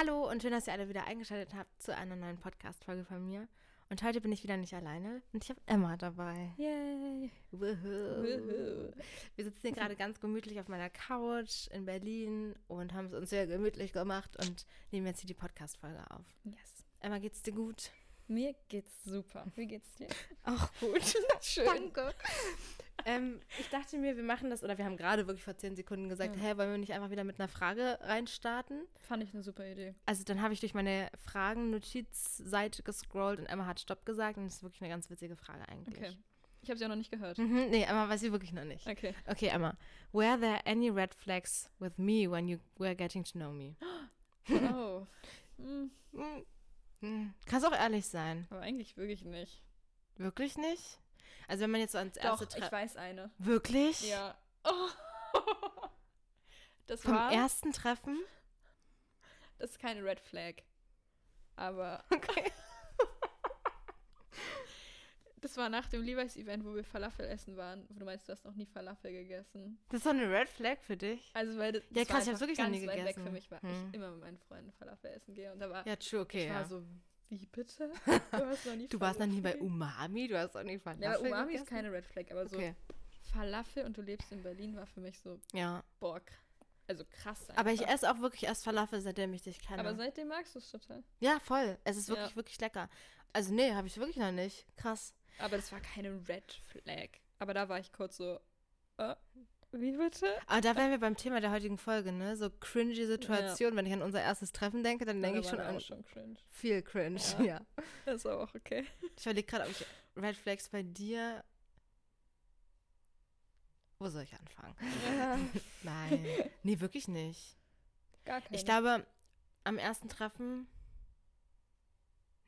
Hallo und schön, dass ihr alle wieder eingeschaltet habt zu einer neuen Podcast-Folge von mir. Und heute bin ich wieder nicht alleine und ich habe Emma dabei. Yay! Wuhu. Wir sitzen hier gerade ganz gemütlich auf meiner Couch in Berlin und haben es uns sehr gemütlich gemacht und nehmen jetzt hier die Podcast-Folge auf. Yes. Emma, geht's dir gut? Mir geht's super. Wie geht's dir? Auch gut. Schön. Danke. ähm, ich dachte mir, wir machen das, oder wir haben gerade wirklich vor zehn Sekunden gesagt, Ja. hä, wollen wir nicht einfach wieder mit einer Frage reinstarten? Fand ich eine super Idee. Also dann habe ich durch meine Fragen-Notizseite gescrollt und Emma hat Stopp gesagt und das ist wirklich eine ganz witzige Frage eigentlich. Okay. Ich habe sie auch noch nicht gehört. Mhm, nee, Emma weiß sie wirklich noch nicht. Okay. Okay, Emma. Were there any red flags with me when you were getting to know me? Oh. Hm, Hm. Kannst auch ehrlich sein. aber eigentlich wirklich nicht. Wirklich nicht? Also wenn man jetzt so ans erste Doch, ich Treffen... weiß eine. Wirklich? Ja. Oh. Das Vom war. ersten Treffen? Das ist keine Red Flag. Aber Okay. das war nach dem Levi's-Event, wo wir Falafel essen waren. Wo du meinst, du hast noch nie Falafel gegessen. Das ist doch eine red flag für dich. Also, weil das, Ja, krass, war ich einfach wirklich noch ganz nie weit weg gegessen. für mich, weil Hm. ich immer mit meinen Freunden Falafel essen gehe. Und da war Ja, true, okay, ich ja. war so, wie bitte? Du hast noch nie du warst noch nie bei? Umami, du hast auch nie Falafel Ja, Umami ist gegessen? keine Red Flag, aber so Okay, Falafel und du lebst in Berlin war für mich so, ja. boah, also krass. Aber ich einfach. esse auch wirklich erst Falafel, seitdem ich dich kenne. Aber seitdem magst du es total. ja, voll. Es ist wirklich, Ja. wirklich lecker. Also nee, habe ich wirklich noch nicht. Krass. Aber das war keine Red Flag. Aber da war ich kurz so, äh, wie bitte? Aber da wären wir beim Thema der heutigen Folge, ne? So cringy Situation. Wenn ich an unser erstes Treffen denke, dann denke ich schon an schon cringe. viel cringe, Ja. ja. Das ist aber auch okay. Ich überlege gerade, ob ich Red Flags bei dir. Wo soll ich anfangen? Nein. Nee, wirklich nicht. Gar keine. Ich glaube, am ersten Treffen.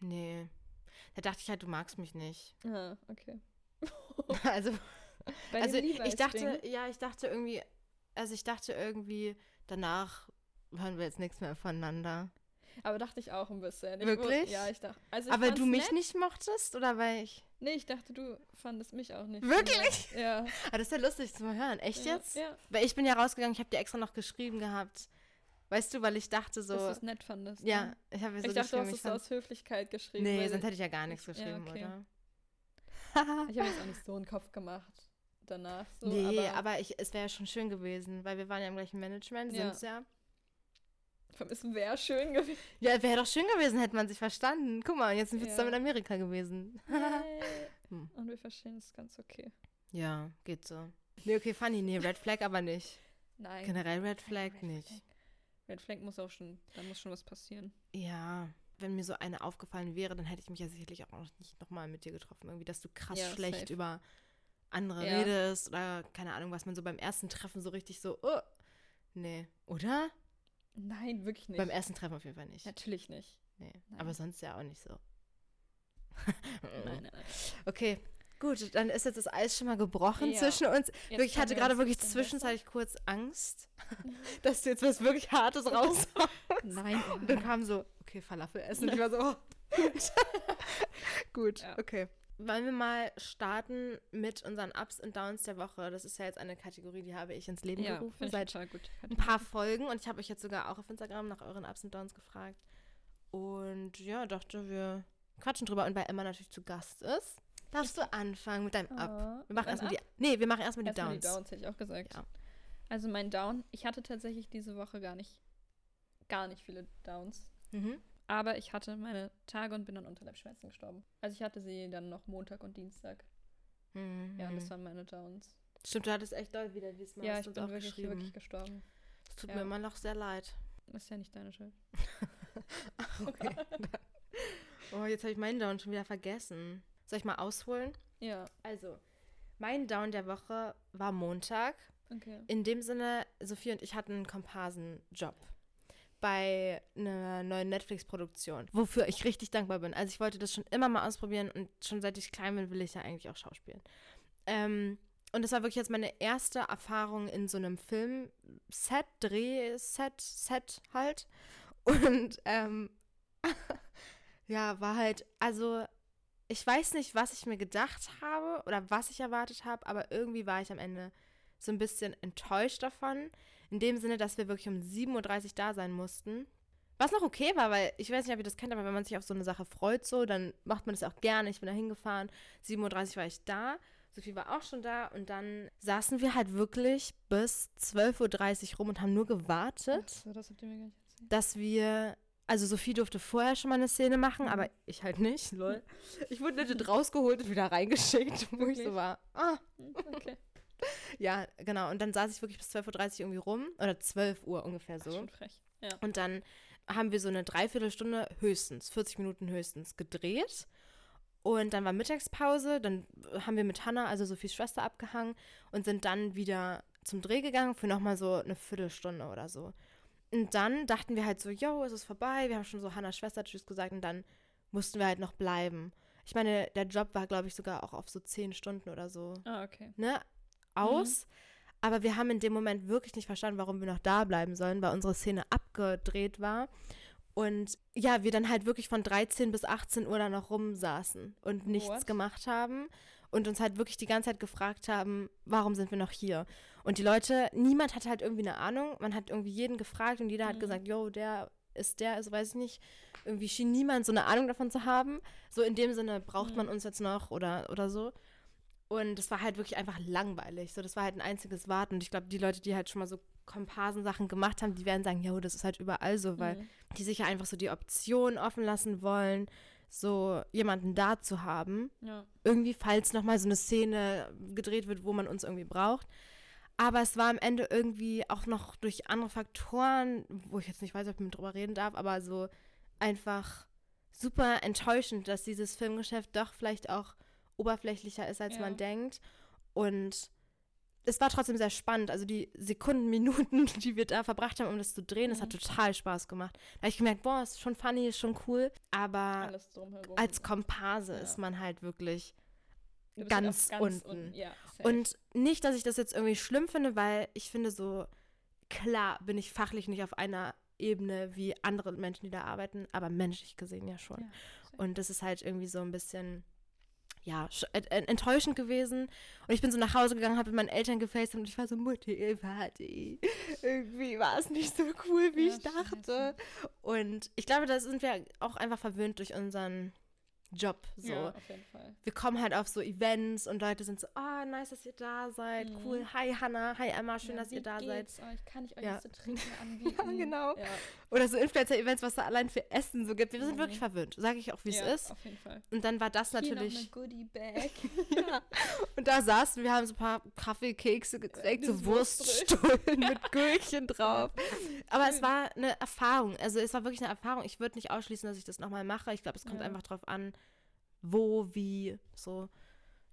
Nee. Da dachte ich halt, du magst mich nicht. Ah, okay. Also, also ich dachte, ja, ich dachte irgendwie, also ich dachte irgendwie, danach hören wir jetzt nichts mehr voneinander. Aber dachte ich auch ein bisschen. Ich Wirklich? Wusste, ja, ich dachte. Also ich Aber du mich nett. nicht mochtest oder weil ich. Nee, ich dachte, du fandest mich auch nicht. Wirklich? Ja. Ah, das ist ja lustig zu hören. Echt Ja, jetzt? ja. Weil ich bin ja rausgegangen, ich habe dir extra noch geschrieben gehabt. Weißt du, weil ich dachte so. Dass du es nett fandest. ja, ne? ich habe so ich dachte, du hast es fand, aus Höflichkeit geschrieben. Nee, sonst hätte ich ja gar nichts Ja, geschrieben, okay. oder? Ich habe jetzt auch nicht so einen Kopf gemacht danach. So, nee, aber, aber, ich, es wäre ja schon schön gewesen, weil wir waren ja im gleichen Management, Ja. sind's ja. es wäre schön gewesen. Ja, wäre doch schön gewesen, hätte man sich verstanden. Guck mal, jetzt sind wir Ja. zusammen in Amerika gewesen. Hm. Und wir verstehen es ganz okay. Ja, geht so. Nee, okay, funny. Nee, Red Flag aber nicht. Nein. Generell Red Flag Red nicht. Flag. Red Flag muss auch schon, da muss schon was passieren. Ja, wenn mir so eine aufgefallen wäre, dann hätte ich mich ja sicherlich auch noch nicht nochmal mit dir getroffen. Irgendwie, dass du krass Ja, schlecht safe. über andere Ja. redest oder keine Ahnung, was man so beim ersten Treffen so richtig so, oh, nee, oder? Nein, wirklich nicht. Beim ersten Treffen auf jeden Fall nicht. Natürlich nicht. Nee, Nein. aber sonst ja auch nicht so. Nein, nein, nein. Okay, gut, dann ist jetzt das Eis schon mal gebrochen Ja. zwischen uns. wirklich, ich hatte gerade wirklich zwischenzeitlich kurz Angst, dass du jetzt was wirklich Hartes raushaust. Nein. Und dann kam so, okay, Falafel essen. Und ich war so, oh, gut. gut, Ja. okay. Wollen wir mal starten mit unseren Ups und Downs der Woche? Das ist ja jetzt eine Kategorie, die habe ich ins Leben Ja, gerufen seit ein paar Folgen. Und ich habe euch jetzt sogar auch auf Instagram nach euren Ups und Downs gefragt. Und ja, dachte, wir quatschen drüber. Und weil Emma natürlich zu Gast ist, darfst du anfangen mit deinem Up. Ah, Wir machen erstmal die, nee, wir machen erstmal die Erstmal Downs. die Downs, hätte ich auch gesagt. Ja. Also mein Down, ich hatte tatsächlich diese Woche gar nicht, gar nicht viele Downs. Mhm. Aber ich hatte meine Tage und bin an Unterleibschmerzen gestorben. Also ich hatte sie dann noch Montag und Dienstag. Mhm. Ja, und das waren meine Downs. Stimmt, du hattest echt doll wieder diesmal. ja, hast ich bin wirklich, wirklich gestorben. Es tut ja. mir immer noch sehr leid. Ist ja nicht deine Schuld. Okay. oh, jetzt habe ich meinen Down schon wieder vergessen. Soll ich mal ausholen? Ja, Also, mein Down der Woche war Montag. okay. In dem Sinne, Sophie und ich hatten einen Komparsenjob bei einer neuen Netflix-Produktion, wofür ich richtig dankbar bin. Also ich wollte das schon immer mal ausprobieren und schon seit ich klein bin, will ich ja eigentlich auch schauspielen. Ähm, und das war wirklich jetzt meine erste Erfahrung in so einem Film-Set, Dreh-Set, Set halt. Und ähm, ja, war halt, also ich weiß nicht, was ich mir gedacht habe oder was ich erwartet habe, aber irgendwie war ich am Ende so ein bisschen enttäuscht davon. In dem Sinne, dass wir wirklich um 7.30 Uhr da sein mussten. Was noch okay war, weil ich weiß nicht, ob ihr das kennt, aber wenn man sich auf so eine Sache freut, so, dann macht man das auch gerne. Ich bin da hingefahren. 7.30 Uhr war ich da. Sophie war auch schon da und dann saßen wir halt wirklich bis 12.30 Uhr rum und haben nur gewartet, So, das dass wir. Also Sophie durfte vorher schon mal eine Szene machen, Mhm. aber ich halt nicht, lol. Ich wurde legit rausgeholt und wieder reingeschickt, wo ich so Wirklich? war. Ah, Okay. ja, genau. Und dann saß ich wirklich bis 12.30 Uhr irgendwie rum. Oder 12 Uhr ungefähr so. schon frech. Ja. Und dann haben wir so eine Dreiviertelstunde höchstens, 40 Minuten höchstens gedreht. Und dann war Mittagspause, dann haben wir mit Hannah, also Sophies Schwester, abgehangen und sind dann wieder zum Dreh gegangen für nochmal so eine Viertelstunde oder so. Und dann dachten wir halt so, yo, es ist vorbei, wir haben schon so Hannahs Schwester Tschüss gesagt und dann mussten wir halt noch bleiben. Ich meine, der Job war, glaube ich, sogar auch auf so zehn Stunden oder so Ah, okay. ne, aus. Aber wir haben in dem Moment wirklich nicht verstanden, warum wir noch da bleiben sollen, weil unsere Szene abgedreht war. Und ja, wir dann halt wirklich von 13 bis 18 Uhr da noch rumsaßen und nichts What? gemacht haben und uns halt wirklich die ganze Zeit gefragt haben, warum sind wir noch hier? Und die Leute, niemand hat halt irgendwie eine Ahnung. Man hat irgendwie jeden gefragt und jeder hat Mhm. gesagt, yo, der ist der, ist, weiß ich nicht. Irgendwie schien niemand so eine Ahnung davon zu haben. So in dem Sinne, braucht Mhm. man uns jetzt noch oder, oder so. Und es war halt wirklich einfach langweilig. So, das war halt ein einziges Warten. Und ich glaube, die Leute, die halt schon mal so Komparsensachen gemacht haben, die werden sagen, ja, das ist halt überall so, weil Mhm. die sich ja einfach so die Option offen lassen wollen, so jemanden da zu haben. Ja. Irgendwie, falls nochmal so eine Szene gedreht wird, wo man uns irgendwie braucht. Aber es war am Ende irgendwie auch noch durch andere Faktoren, wo ich jetzt nicht weiß, ob ich mit drüber reden darf, aber so einfach super enttäuschend, dass dieses Filmgeschäft doch vielleicht auch oberflächlicher ist, als Ja. man denkt. Und es war trotzdem sehr spannend. Also die Sekunden, Minuten, die wir da verbracht haben, um das zu drehen, das hat Mhm. total Spaß gemacht. Da habe ich gemerkt, boah, ist schon funny, ist schon cool. Aber als Komparse Ja. ist man halt wirklich Halt ganz auch unten. Ja, safe. und nicht, dass ich das jetzt irgendwie schlimm finde, weil ich finde so, klar bin ich fachlich nicht auf einer Ebene wie andere Menschen, die da arbeiten, aber menschlich gesehen ja schon. Ja. Und das ist halt irgendwie so ein bisschen, ja, ent- ent- enttäuschend gewesen. Und ich bin so nach Hause gegangen, habe mit meinen Eltern gefaced und ich war so, Mutti, Vati, irgendwie war es nicht so cool, wie Ja, ich dachte. scheiße. Und ich glaube, da sind wir auch einfach verwöhnt durch unseren Job. So. Ja, auf jeden Fall. Wir kommen halt auf so Events und Leute sind so, ah, nice, dass ihr da seid. Mhm. Cool. Hi Hannah, hi Emma, schön, ja, dass ihr da geht's euch? Kann ich euch Ja. was zu trinken anbieten? genau. Ja, Oder so Influencer-Events, was da allein für Essen so gibt. Wir sind Mhm. wirklich verwöhnt, sage ich auch, wie ja, es ist. auf jeden Fall. Und dann war das Hier natürlich. noch eine ja. Und da saßen wir, haben so ein paar Kaffee, Kekse getränkt, so Wurststullen mit Gürkchen drauf. Aber es war eine Erfahrung. Also es war wirklich eine Erfahrung. Ich würde nicht ausschließen, dass ich das nochmal mache. Ich glaube, es kommt Ja. einfach drauf an, wo, wie, so.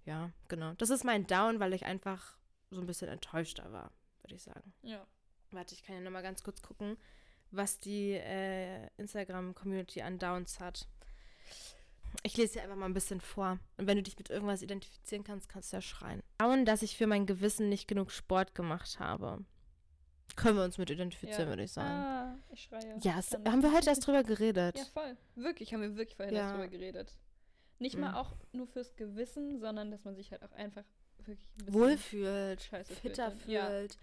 Ja, genau. Das ist mein Down, weil ich einfach so ein bisschen enttäuschter war, würde ich sagen. ja. Warte, ich kann ja nochmal ganz kurz gucken, was die äh, Instagram-Community an Downs hat. Ich lese dir einfach mal ein bisschen vor. Und wenn du dich mit irgendwas identifizieren kannst, kannst du ja schreien. Down, dass ich für mein Gewissen nicht genug Sport gemacht habe. Können wir uns mit identifizieren, Ja. würde ich sagen. Ah, ich schreie. ja, es, Dann- haben wir heute erst drüber geredet. Ja, voll. Wirklich, haben wir wirklich vorher Ja. darüber geredet. Nicht Mhm. mal auch nur fürs Gewissen, sondern dass man sich halt auch einfach wirklich ein bisschen Wohlfühlt, scheiße fitter fühlt. Ja. fühlt.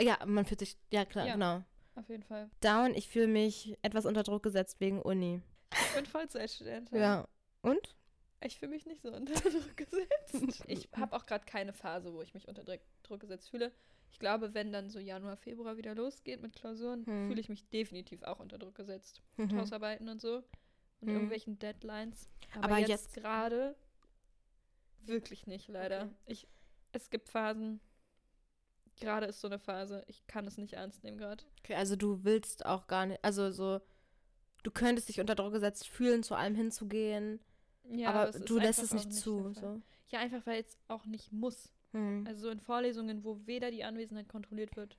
Ja. man fühlt sich, ja klar, Ja. genau. Auf jeden Fall. Down, ich fühle mich etwas unter Druck gesetzt wegen Uni. Ich bin Vollzeitstudent. Ja. Und? Ich fühle mich nicht so unter Druck gesetzt. Ich habe auch gerade keine Phase, wo ich mich unter Druck gesetzt fühle. Ich glaube, wenn dann so Januar, Februar wieder losgeht mit Klausuren, Hm. fühle ich mich definitiv auch unter Druck gesetzt. Mhm. Mit Hausarbeiten und so. Und Hm. irgendwelchen Deadlines. Aber, Aber jetzt, jetzt- gerade wirklich nicht, leider. Okay. Ich, es gibt Phasen. Gerade ist so eine Phase. Ich kann es nicht ernst nehmen gerade. Okay, also du willst auch gar nicht, also so, du könntest dich unter Druck gesetzt fühlen, zu allem hinzugehen, Ja, aber du lässt es auch nicht zu. So. Ja, einfach weil es auch nicht muss. Hm. Also so in Vorlesungen, wo weder die Anwesenheit kontrolliert wird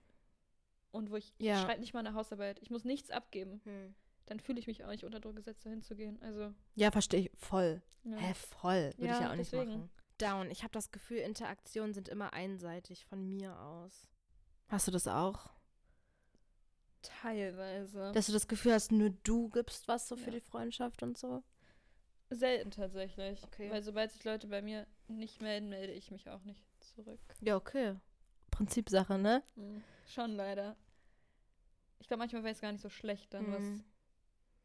und wo ich, Ja. ich schreibe nicht mal eine Hausarbeit, ich muss nichts abgeben, Hm. Dann fühle ich mich auch nicht unter Druck gesetzt, dahin zu gehen. Also, Ja, verstehe ich voll. ja. Hä, voll. Würde ich Ja, ja auch nicht deswegen. machen. Down. Ich habe das Gefühl, Interaktionen sind immer einseitig von mir aus. Hast du das auch? Teilweise. Dass du das Gefühl hast, nur du gibst was so für Ja. die Freundschaft und so? Selten tatsächlich. Okay. Weil sobald sich Leute bei mir nicht melden, melde ich mich auch nicht zurück. Ja, okay. Prinzipsache, ne? Schon leider. Ich glaube, manchmal wäre es gar nicht so schlecht, dann was Mhm.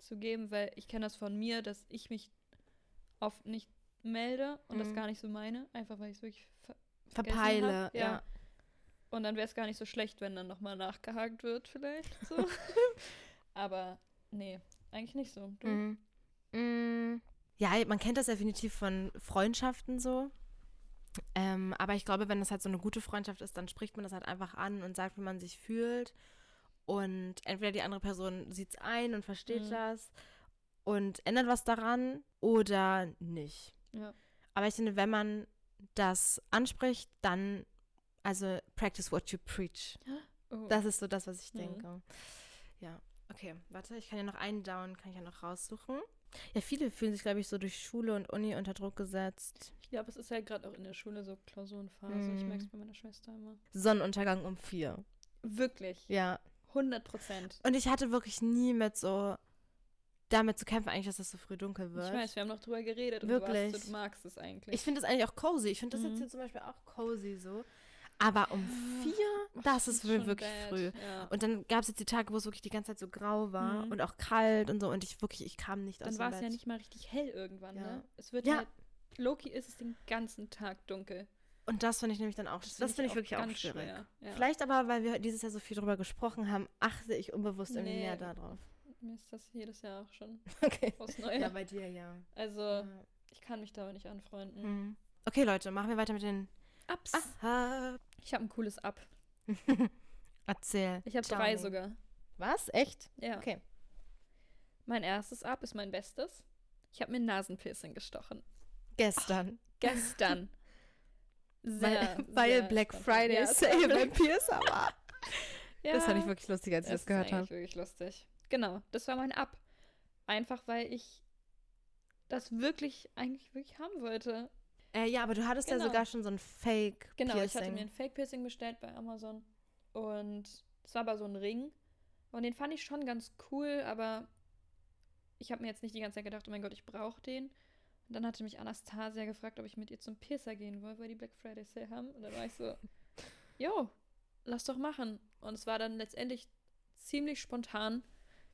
Zu geben, weil ich kenne das von mir, dass ich mich oft nicht melde und das Mhm. gar nicht so meine, einfach weil ich es wirklich ver Verpeile, hab. ja. Und dann wäre es gar nicht so schlecht, wenn dann nochmal nachgehakt wird, vielleicht. So. Aber nee, eigentlich nicht so. Mhm. Mm, Ja, man kennt das definitiv von Freundschaften so. Ähm, aber ich glaube, wenn das halt so eine gute Freundschaft ist, dann spricht man das halt einfach an und sagt, wie man sich fühlt. Und entweder die andere Person sieht es ein und versteht Mhm. das und ändert was daran oder nicht. Ja. Aber ich finde, wenn man das anspricht, dann, also practice what you preach. Oh. Das ist so das, was ich Mhm. denke. Ja, okay. Warte, ich kann ja noch einen Down, kann ich ja noch raussuchen. Ja, viele fühlen sich, glaube ich, so durch Schule und Uni unter Druck gesetzt. Ich glaube, es ist halt gerade auch in der Schule so Klausurenphase. Ich Mhm. merke es bei meiner Schwester immer. Sonnenuntergang um vier. Wirklich. Ja. 100 Prozent. Und ich hatte wirklich nie mit so damit zu kämpfen, eigentlich, dass es so früh dunkel wird. Ich weiß, wir haben noch drüber geredet und Wirklich. du, warst, so, du magst es eigentlich. Ich finde das eigentlich auch cozy. Ich finde das Mhm. jetzt hier zum Beispiel auch cozy so. Aber um vier, Ach, das ist schon wirklich bad. früh. Ja. Und dann gab es jetzt die Tage, wo es wirklich die ganze Zeit so grau war Mhm. und auch kalt und so. Und ich wirklich, ich kam nicht aus Dann dem war es Bett. ja nicht mal richtig hell irgendwann, Ja. ne? Es wird Ja. halt. Loki ist es den ganzen Tag dunkel. Und das finde ich nämlich dann auch, das, finde ich, wirklich auch schwierig. schwer. Ja. Vielleicht aber, weil wir dieses Jahr so viel drüber gesprochen haben, achte ich unbewusst irgendwie Nee. mehr darauf. Mir ist das jedes Jahr auch schon Okay. aufs Neue. Ja, bei dir, ja. also, Ja. ich kann mich damit nicht anfreunden. Mhm. Okay, Leute, machen wir weiter mit den Ups. Aha. Ich habe ein cooles Up. Erzähl. Ich habe drei sogar. Was? Echt? Ja. Okay. Mein erstes Up ist mein bestes. Ich habe mir ein Nasenpiercing gestochen. Gestern. Gestern. Sehr, weil weil sehr Black. Friday Ja, Sale bei Piercer war. Das fand ich Ja. wirklich lustig, als ich Es das gehört habe. eigentlich wirklich lustig. Genau, das war mein Up. Einfach weil ich das wirklich, eigentlich wirklich haben wollte. Äh, ja, aber du hattest ja Genau. sogar schon so ein Fake Genau, ich hatte mir ein Fake-Piercing bestellt bei Amazon. Und es war aber so ein Ring. Und den fand ich schon ganz cool, aber ich habe mir jetzt nicht die ganze Zeit gedacht, oh mein Gott, ich brauche den. Und dann hatte mich Anastasia gefragt, ob ich mit ihr zum Piercer gehen will, weil die Black Friday Sale haben. Und dann war ich so, jo, lass doch machen. Und es war dann letztendlich ziemlich spontan.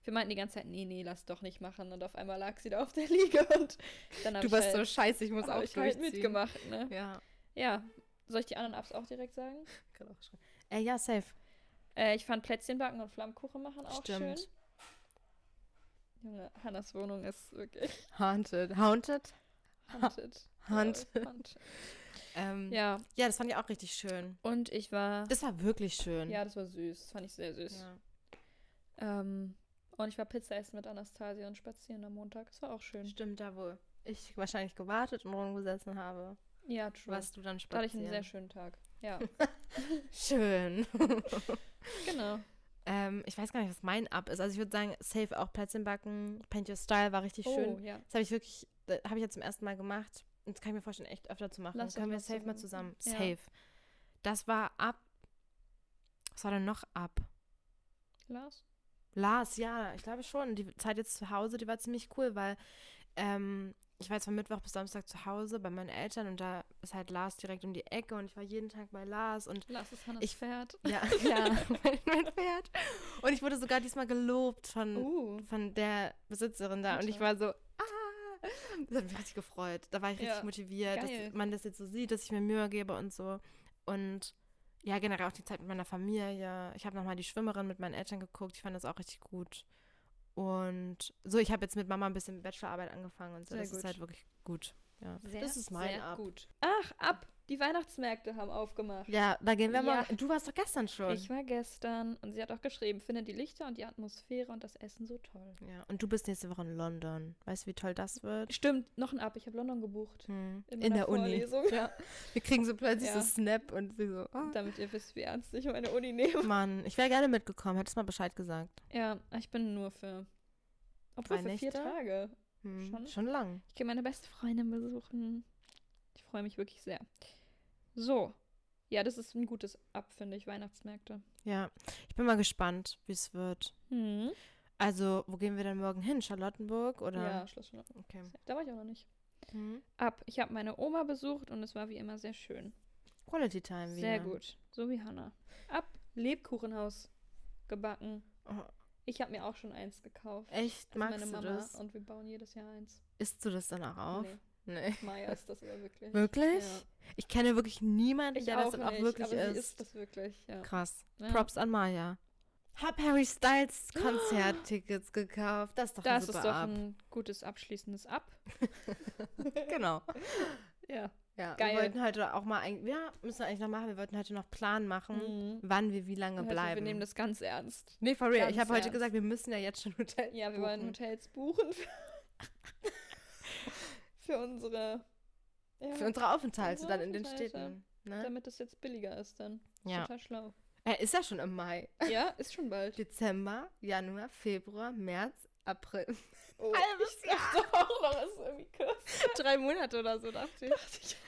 Wir meinten die ganze Zeit, nee, nee, lass doch nicht machen. Und auf einmal lag sie da auf der Liege und dann du ich warst halt, so scheiße, ich muss auch ich halt mitgemacht, ne? Ja. Ja. Soll ich die anderen Apps auch direkt sagen? Kann auch schon. Äh, ja, safe. Äh, ich fand Plätzchenbacken und Flammkuchen machen auch Stimmt. schön. Junge, Hannas Wohnung ist wirklich Haunted. Haunted? haunted. Haunted. Äh, haunted. Ähm, ja. Ja, das fand ich auch richtig schön. und ich war. Das war wirklich schön. ja, das war süß. Das fand ich sehr süß. Ja. Ähm, und ich war Pizza essen mit Anastasia und spazieren am Montag. Das war auch schön. Stimmt, da wo ich wahrscheinlich gewartet und rumgesessen habe, Ja, true. warst du dann da hatte ich spazieren. einen sehr schönen Tag. Ja, Schön. genau. Ähm, ich weiß gar nicht, was mein Up ist. Also ich würde sagen, safe auch Plätzchen backen. Paint Your Style war richtig Oh, schön. ja. Das habe ich wirklich, habe ich jetzt zum ersten Mal gemacht. Und das kann ich mir vorstellen, echt öfter zu machen. Lass Können wir mal safe mal zusammen. zusammen. Ja. Safe. Das war ab. Was war denn noch ab? Lars? Lars, ja, ich glaube schon. Die Zeit jetzt zu Hause, die war ziemlich cool, weil ähm, ich war jetzt von Mittwoch bis Samstag zu Hause bei meinen Eltern und da ist halt Lars direkt um die Ecke und ich war jeden Tag bei Lars und Lars ist Hannas Ich- Pferd. ja, ja, mein, Pferd. Und ich wurde sogar diesmal gelobt von, Uh. von der Besitzerin da und ich war so, ah, das hat mich richtig gefreut. Da war ich richtig Ja, motiviert, geil. dass man das jetzt so sieht, dass ich mir Mühe gebe und so. Und ja, generell auch die Zeit mit meiner Familie. Ich habe nochmal die Schwimmerin mit meinen Eltern geguckt. Ich fand das auch richtig gut. Und so, ich habe jetzt mit Mama ein bisschen Bachelorarbeit angefangen und so. Sehr das ist gut. halt wirklich gut. Ja, Sehr, das ist mein Ab. gut. Ach, ab. Die Weihnachtsmärkte haben aufgemacht. Ja, da gehen wir Ja. mal. Du warst doch gestern schon. Ich war gestern und sie hat auch geschrieben, finde die Lichter und die Atmosphäre und das Essen so toll. ja, und du bist nächste Woche in London. Weißt du, wie toll das wird? Stimmt, noch ein Ab. Ich habe London gebucht. Hm. In In, der Uni. Vorlesung. Ja. Wir kriegen so plötzlich Ja. so Snap und sie so, ah. Damit ihr wisst, wie ernst ich meine Uni nehme. Mann, ich wäre gerne mitgekommen. Hättest mal Bescheid gesagt. Ja, ich bin nur für. Obwohl Drei für vier? Tage. Hm. Schon? Schon lang. Ich gehe meine beste Freundin besuchen. Ich freue mich wirklich sehr. So. Ja, das ist ein gutes Ab, finde ich, Weihnachtsmärkte. Ja, ich bin mal gespannt, wie es wird. Hm. Also, wo gehen wir denn morgen hin? Charlottenburg oder? Ja, Schloss schon. Okay. Da war ich auch noch nicht. Mhm. Ab. Ich habe meine Oma besucht und es war wie immer sehr schön. Quality Time wieder. Sehr gut. So wie Hannah. Ab. Lebkuchenhaus gebacken. Oh, Ich habe mir auch schon eins gekauft. Echt? Also Magst meine du Mama das? und wir bauen jedes Jahr eins. Isst du das dann auch auf? Nee, Nee. Maya ist das aber wirklich. Wirklich? Ja. Ich kenne wirklich niemanden, Ich der auch das dann auch nicht, wirklich aber sie isst. ist das wirklich, ja. Krass. Ja. Props an Maya. Hab Harry Styles Konzerttickets gekauft. Das ist doch ein Das super ist doch Ab. ein gutes abschließendes Ab. Genau. Ja. Ja, Geil. wir wollten heute auch mal, ein, ja, müssen wir eigentlich noch machen, wir wollten heute noch Plan machen, Mhm. wann wir wie lange Also, bleiben. wir nehmen das ganz ernst. nee, for real. ganz Ich habe heute gesagt, wir müssen ja jetzt schon Hotel Ja, wir buchen. wollen Hotels buchen. Für unsere. Ja, Für unsere Aufenthalte dann in den. Städten. Ne? damit es jetzt billiger ist dann. Ist Ja. Total schlau. Er ist ja schon im Mai. Ja, ist schon bald. Dezember, Januar, Februar, März, April. Oh, Halbes ich dachte auch noch, es ist irgendwie kurz. Drei Monate oder so, dachte ich.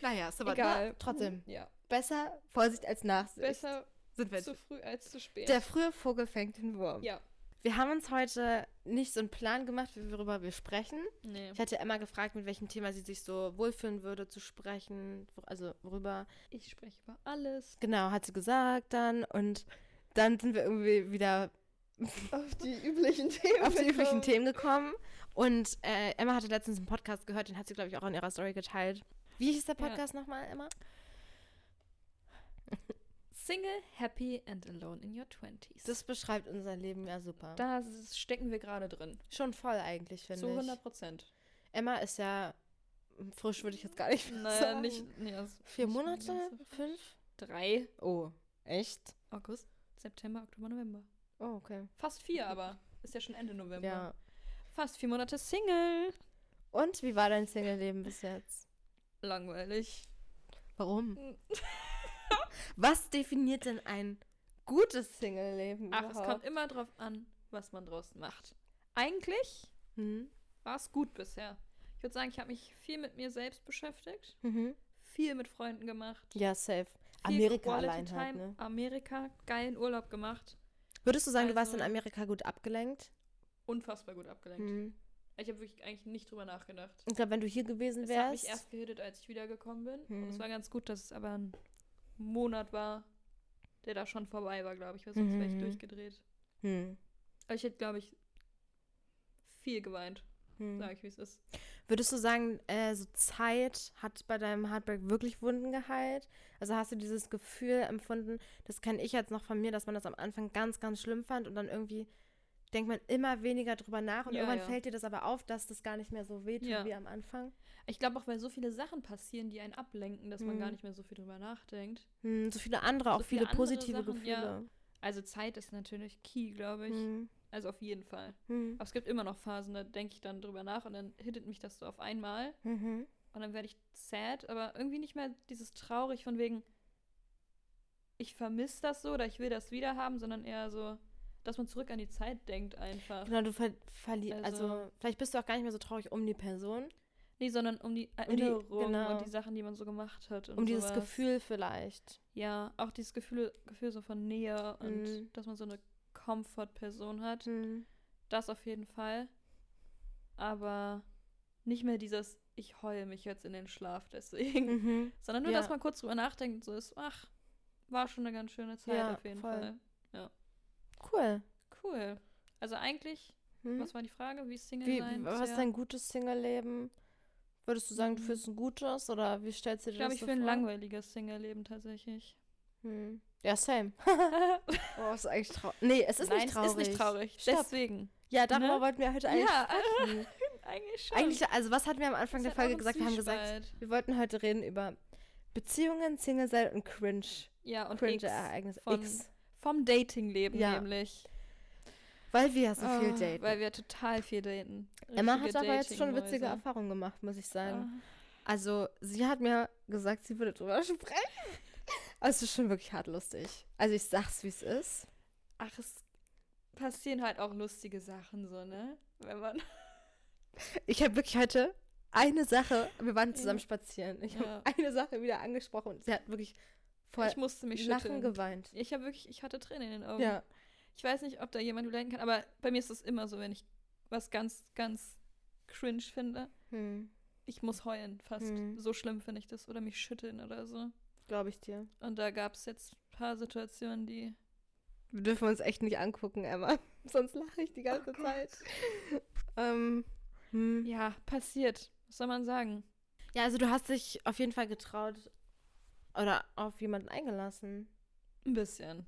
naja, ist aber Egal. Na, trotzdem. Ja, Besser Vorsicht als Nachsicht. besser sind wir. zu früh als zu spät. Der frühe Vogel fängt den Wurm. ja. Wir haben uns heute nicht so einen Plan gemacht, worüber wir sprechen. Nee. Ich hatte Emma gefragt, mit welchem Thema sie sich so wohlfühlen würde zu sprechen. Also worüber. Ich spreche über alles. Genau, hat sie gesagt dann. Und dann sind wir irgendwie wieder Auf die üblichen Themen. auf die üblichen gekommen. Themen gekommen. Und äh, Emma hatte letztens einen Podcast gehört, den hat sie, glaube ich, auch in ihrer Story geteilt. Wie hieß der Ja. Podcast nochmal, Emma? Single, happy and alone in your 20s. Das beschreibt unser Leben ja super. da stecken wir gerade drin. Schon voll eigentlich, finde Zu ich. 100 Prozent. Emma ist ja frisch, würde ich jetzt gar nicht Naja, sagen. nicht. Nee, Vier nicht Monate? Fünf? Drei. Oh, echt? August, September, Oktober, November. Oh, okay. Fast vier, aber ist ja schon Ende November. Ja. Fast vier Monate Single. Und wie war dein Single-Leben bis jetzt? Langweilig. Warum? Hm. Was definiert denn ein gutes Single-Leben Ach, es überhaupt? kommt immer drauf an, was man draus macht. Eigentlich Hm? war es gut bisher. Ich würde sagen, ich habe mich viel mit mir selbst beschäftigt, Mhm. viel mit Freunden gemacht. Ja, safe. Amerika Quality allein halt, ne? Amerika, geilen Urlaub gemacht. Würdest du sagen, du warst in Also- Amerika gut abgelenkt? Unfassbar gut abgelenkt. Hm. Ich habe wirklich eigentlich nicht drüber nachgedacht. Ich glaube, wenn du hier gewesen Es hat mich wärst. erst gehittet, als ich wiedergekommen bin. Und Hm. es war ganz gut, dass es aber ein Monat war, der da schon vorbei war, glaube ich. Weil sonst wäre ich Mhm. durchgedreht. Hm. Aber ich hätte, glaube ich, viel geweint, Hm. sage ich, wie es ist. Würdest du sagen, äh, so Zeit hat bei deinem Heartbreak wirklich Wunden geheilt? Also hast du dieses Gefühl empfunden, das kenne ich jetzt noch von mir, dass man das am Anfang ganz, ganz schlimm fand und dann irgendwie denkt man immer weniger drüber nach und Ja, irgendwann ja. fällt dir das aber auf, dass das gar nicht mehr so wehtut Ja. wie am Anfang. Ich glaube auch, weil so viele Sachen passieren, die einen ablenken, dass man Mhm. gar nicht mehr so viel drüber nachdenkt. Hm, so viele andere, auch So viele viele andere positive Sachen, Gefühle. Also Zeit ist natürlich key, glaube ich. Hm. Also auf jeden Fall. Hm. Aber es gibt immer noch Phasen, da denke ich dann drüber nach und dann hittet mich das so auf einmal. Mhm. Und dann werde ich sad, aber irgendwie nicht mehr dieses traurig von wegen, ich vermisse das so oder ich will das wieder haben, sondern eher so, dass man zurück an die Zeit denkt einfach. Genau, du ver verlierst, also, Also- vielleicht bist du auch gar nicht mehr so traurig um die Person, Nee, sondern um die Um die- Erinnerung genau. und die Sachen, die man so gemacht hat. Und um dieses sowas. Gefühl vielleicht. Ja, auch dieses Gefühl, Gefühl so von Nähe und Mhm. dass man so eine Comfort-Person hat. Hm. Das auf jeden Fall. Aber nicht mehr dieses, ich heule mich jetzt in den Schlaf deswegen. Mhm. Sondern nur, Ja. dass man kurz drüber nachdenkt und so ist, ach, war schon eine ganz schöne Zeit Ja, auf jeden voll. Fall. Cool. Cool. Also eigentlich, Hm. was war die Frage? Wie Single Wie, sein? was ist dein gutes Single-Leben? Würdest du sagen, du Mhm. führst ein gutes oder wie stellst du dir Ich glaube, das ich so für ein vor? langweiliges Single-Leben tatsächlich. Hm. Ja, same. oh, ist eigentlich traurig. Nee, es ist Nein, nicht traurig. es ist nicht traurig. Stopp. Deswegen. Ja, darüber Ne? wollten wir heute eigentlich Ja, sprechen. eigentlich schon. Eigentlich, also was hatten wir am Anfang Ist der Folge gesagt? Wir haben gesagt, wir wollten heute reden über Beziehungen, Single sein und Cringe. ja, und Cringe X Ereignisse. von- X. vom Dating-Leben Ja. nämlich. Weil wir so viel Ah, daten. Weil wir total viel daten. Emma hat Richtige aber jetzt schon witzige. Erfahrungen gemacht, muss ich sagen. Ah. Also, sie hat mir gesagt, sie würde drüber sprechen. Aber es ist schon wirklich hart lustig. Also, ich sag's, wie es ist. Ach, es passieren halt auch lustige Sachen so, ne? Wenn man. Ich habe wirklich heute eine Sache, wir waren zusammen Ja. spazieren. Ich Ja. habe eine Sache wieder angesprochen und sie hat wirklich vor ich musste mich Lachen schütteln. geweint. Ich habe wirklich, ich hatte Tränen in den Augen. Ja. Ich weiß nicht, ob da jemand relaten kann, aber bei mir ist es immer so, wenn ich was ganz, ganz cringe finde, Hm, ich muss heulen fast. Hm. So schlimm finde ich das. Oder mich schütteln oder so. Glaube ich dir. Und da gab es jetzt ein paar Situationen, die Wir dürfen uns echt nicht angucken, Emma. Sonst lache ich die ganze Oh Zeit. ähm, hm. Ja, passiert. Was soll man sagen? Ja, also du hast dich auf jeden Fall getraut oder auf jemanden eingelassen. Ein bisschen.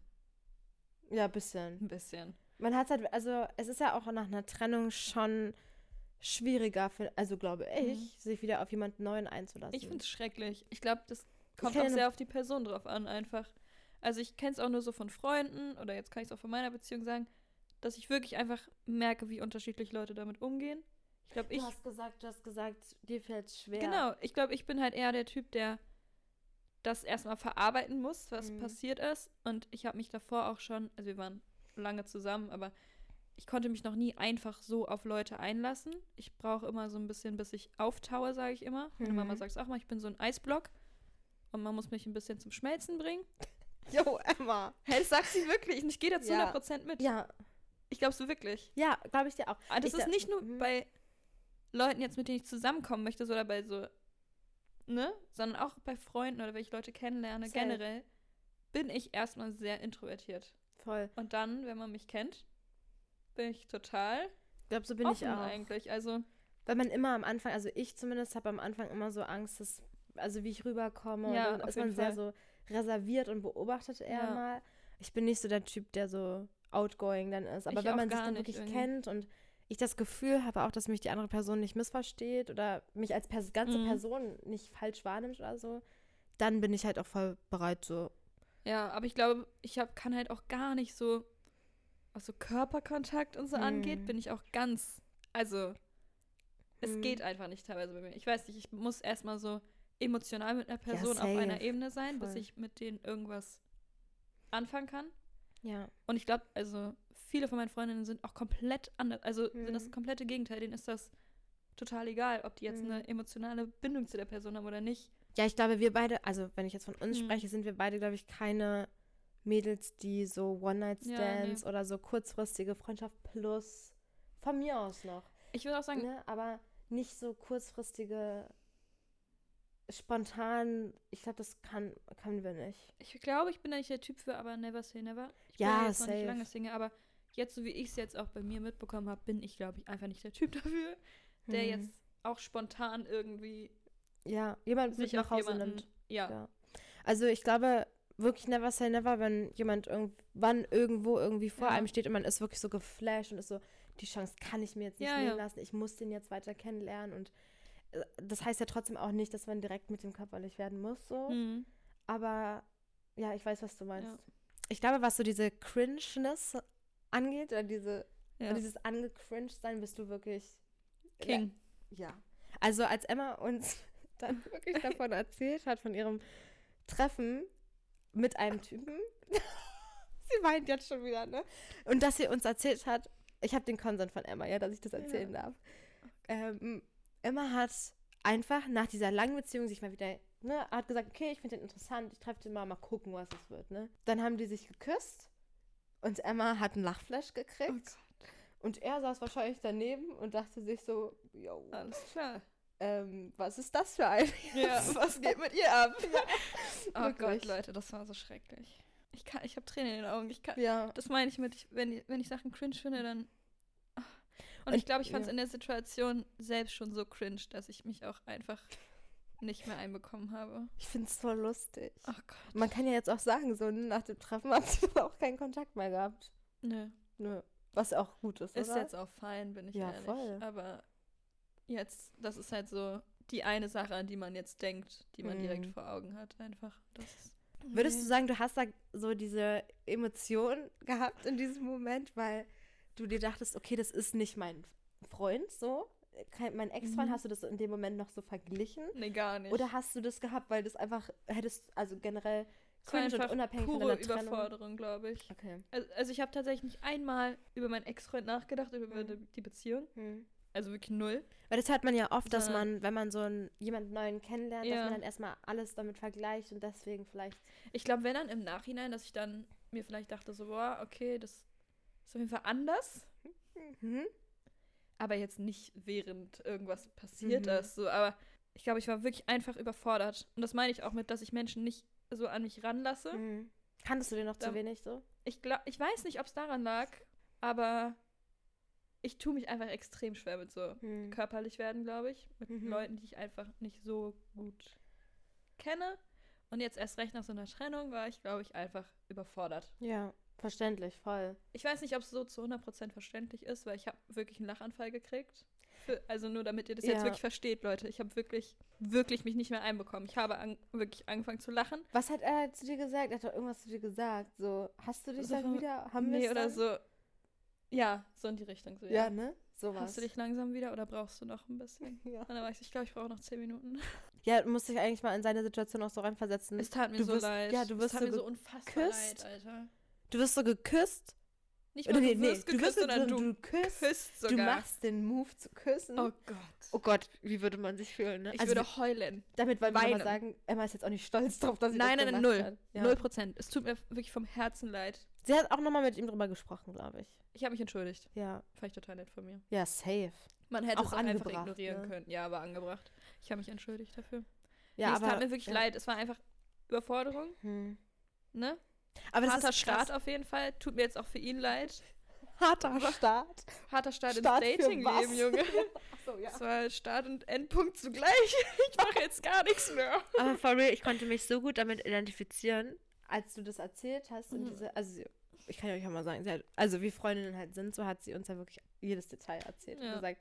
Ja, bisschen. Ein bisschen. Man hat halt, also es ist ja auch nach einer Trennung schon schwieriger, für, also glaube ich, Mhm. sich wieder auf jemanden Neuen einzulassen. Ich finde es schrecklich. Ich glaube, das kommt auch sehr auf die Person drauf an, einfach. Also ich kenne es auch nur so von Freunden oder jetzt kann ich es auch von meiner Beziehung sagen, dass ich wirklich einfach merke, wie unterschiedlich Leute damit umgehen. Ich glaube, Du ich. hast gesagt, du hast gesagt, dir fällt es schwer. Genau, ich glaube, ich bin halt eher der Typ, der das erstmal verarbeiten muss, was Mhm. passiert ist. Und ich habe mich davor auch schon, also wir waren lange zusammen, aber ich konnte mich noch nie einfach so auf Leute einlassen. Ich brauche immer so ein bisschen, bis ich auftaue, sage ich immer. Meine Mhm. Mama sagt auch mal, ich bin so ein Eisblock und man muss mich ein bisschen zum Schmelzen bringen. Jo, Emma. Hey, das sagt sie wirklich und ich gehe da zu Ja. 100% mit. Ja, Ich glaube so wirklich. ja, glaube ich dir auch. Aber das Ich ist nicht nur mhm. bei Leuten jetzt, mit denen ich zusammenkommen möchte, so oder bei so, ne? Sondern auch bei Freunden oder wenn ich Leute kennenlerne, Safe. generell bin ich erstmal sehr introvertiert. Voll. Und dann, wenn man mich kennt, bin ich total Ich glaube, so bin ich auch. eigentlich. Also, Weil man immer am Anfang, also ich zumindest habe am Anfang immer so Angst, dass, also wie ich rüberkomme. Ja, und ist man sehr so reserviert und beobachtet eher Ja. mal. Ich bin nicht so der Typ, der so outgoing dann ist. Aber Ich wenn man sich dann wirklich irgendwie. kennt und ich das Gefühl habe auch, dass mich die andere Person nicht missversteht oder mich als Pers ganze Mhm. Person nicht falsch wahrnimmt oder so, dann bin ich halt auch voll bereit, so. ja, aber ich glaube, ich hab, kann halt auch gar nicht so, was so Körperkontakt und so angeht, Mhm. bin ich auch ganz, also, es Mhm. geht einfach nicht teilweise bei mir. Ich weiß nicht, ich muss erstmal so emotional mit einer Person auf safe. einer Ebene sein, bis Voll. ich mit denen irgendwas anfangen kann. Ja. Und ich glaube, also viele von meinen Freundinnen sind auch komplett anders, also sind das Mhm. komplette Gegenteil. Denen ist das total egal, ob die jetzt Mhm. eine emotionale Bindung zu der Person haben oder nicht. Ja, ich glaube, wir beide, also wenn ich jetzt von uns Mhm. spreche, sind wir beide, glaube ich, keine Mädels, die so One-Night-Stands Ja, oder so kurzfristige Freundschaft plus von mir aus noch. Ich würde auch sagen, Ne? Aber nicht so kurzfristige, spontan, ich glaube, das kann, können wir nicht. ich glaube, ich bin da nicht der Typ für, aber never say never. Ich Ja, bin ja jetzt noch nicht safe. lange Single, aber jetzt, so wie ich es jetzt auch bei mir mitbekommen habe, bin ich, glaube ich, einfach nicht der Typ dafür, der Hm. jetzt auch spontan irgendwie Ja, jemand sich nach Hause jemanden, nimmt. Ja. Ja. Also ich glaube, wirklich never say never, wenn jemand irgendwann irgendwo irgendwie vor Ja. einem steht und man ist wirklich so geflasht und ist so, die Chance kann ich mir jetzt nicht Ja, nehmen lassen, ich muss den jetzt weiter kennenlernen und das heißt ja trotzdem auch nicht, dass man direkt mit dem körperlich werden muss, so. Mhm. Aber ja, ich weiß, was du meinst. Ja. Ich glaube, was so diese Cringeness angeht, oder diese, ja. dieses angecringed sein, bist du wirklich King. ja. Also als Emma uns dann wirklich davon erzählt hat, von ihrem Treffen mit einem Typen. sie weint jetzt schon wieder, ne? Und dass sie uns erzählt hat, ich habe den Konsent von Emma, ja, dass ich das erzählen darf. Ähm, Emma hat einfach nach dieser langen Beziehung sich mal wieder, ne, hat gesagt, okay, ich finde den interessant, ich treffe den mal, mal gucken, was es wird, ne? Dann haben die sich geküsst und Emma hat einen Lachflash Oh gekriegt. Und er saß wahrscheinlich daneben und dachte sich so, yo, Alles klar. ähm, was ist das für ein? Ja, was geht mit ihr ab? oh Gott. Leute, das war so schrecklich. Ich kann, ich habe Tränen in den Augen. Ich kann, Ja. das meine ich mit, ich, wenn, wenn ich Sachen cringe finde, dann. Und, ich glaube, ich fand es ja. in der Situation selbst schon so cringe, dass ich mich auch einfach nicht mehr einbekommen habe. Ich finde es voll lustig. Oh Gott. Man kann ja jetzt auch sagen, so ne, nach dem Treffen habt ihr auch keinen Kontakt mehr gehabt. Nö. Nö. Was auch gut ist, Ist oder? jetzt auch fein, bin ich Ja, ehrlich. voll. Aber jetzt, das ist halt so die eine Sache, an die man jetzt denkt, die man direkt Mhm. vor Augen hat, einfach. Das ist, Würdest du sagen, du hast da so diese Emotion gehabt in diesem Moment, weil du dir dachtest, okay, das ist nicht mein Freund so? Kein, mein Ex-Freund, Mhm. hast du das in dem Moment noch so verglichen? Nee, gar nicht. Oder hast du das gehabt, weil das einfach hättest, also generell cringe und unabhängig von pure deiner Trennung? Überforderung, glaube ich. Okay. Also, also ich habe tatsächlich nicht einmal über meinen Ex-Freund nachgedacht, über Mhm. die- Beziehung. Hm. Also wirklich null. Weil das hört man ja oft, dass man, wenn man so einen, jemanden neuen kennenlernt, dass Ja. man dann erstmal alles damit vergleicht und deswegen vielleicht. Ich glaube, wenn dann im Nachhinein, dass ich dann mir vielleicht dachte, so, boah, okay, das ist auf jeden Fall anders. Mhm. Aber jetzt nicht während irgendwas passiert Mhm. ist. So, aber ich glaube, ich war wirklich einfach überfordert. Und das meine ich auch mit, dass ich Menschen nicht so an mich ranlasse. Mhm. Kanntest du den noch zu Dann- wenig so? Ich, glaub, ich weiß nicht, ob es daran lag, aber ich tue mich einfach extrem schwer mit so Hm. körperlich werden, glaube ich. Mit Mhm. Leuten, die ich einfach nicht so gut kenne. Und jetzt erst recht nach so einer Trennung war ich, glaube ich, einfach überfordert. Ja, verständlich, voll. Ich weiß nicht, ob es so zu 100% verständlich ist, weil ich habe wirklich einen Lachanfall gekriegt. Für, also nur damit ihr das jetzt Ja. wirklich versteht, Leute. Ich habe wirklich, wirklich mich nicht mehr einbekommen. Ich habe an, wirklich angefangen zu lachen. Was hat er zu dir gesagt? Er hat doch irgendwas zu dir gesagt. So, hast du dich So dann wieder? Haben nee, oder so. Ja, so in die Richtung. So, Ja, ne? Sowas. Hast du dich langsam wieder oder brauchst du noch ein bisschen? Ja. Und dann war ich, ich glaube, ich brauche noch 10 Minuten. ja, du musst dich eigentlich mal in seine Situation auch so reinversetzen. Es tat mir Du so wirst- leid. ja, du wirst es tat so mir so unfassbar geküsst. leid, Alter. Du wirst so geküsst. Nicht mal nee, du nee, wirst du geküsst, wirst sondern du, du, du küsst. küsst Du sogar. machst den Move zu küssen. Oh Gott. Oh Gott, wie würde man sich fühlen, ne? Ich Also, würde heulen. damit wollen wir mal sagen, Emma ist jetzt auch nicht stolz drauf, dass sie Nein, das nein, nein, gemacht null. Ja. Null Prozent. Es tut mir wirklich vom Herzen leid. Sie hat auch nochmal mit ihm drüber gesprochen, glaube ich. Ich habe mich entschuldigt. Ja. Fand ich total nett von mir. Ja, safe. Man hätte Auch es auch einfach ignorieren ne? können. Ja, aber angebracht. Ich habe mich entschuldigt dafür. Ja, nee, aber, es tat mir wirklich ja. leid. Es war einfach Überforderung, Hm. ne? Aber das Harter ist krass. Start auf jeden Fall. Tut mir jetzt auch für ihn leid. Harter Start. Harter Start, Start ins Datingleben? Junge. Achso, ja. Das war Start und Endpunkt zugleich. Ich mache jetzt gar nichts mehr. Aber for real, ich konnte mich so gut damit identifizieren, als du das erzählt hast. Und Mhm. diese, also sie- ich kann ja euch auch mal sagen, sie hat, also wie Freundinnen halt sind, so hat sie uns ja wirklich jedes Detail erzählt und Ja. gesagt,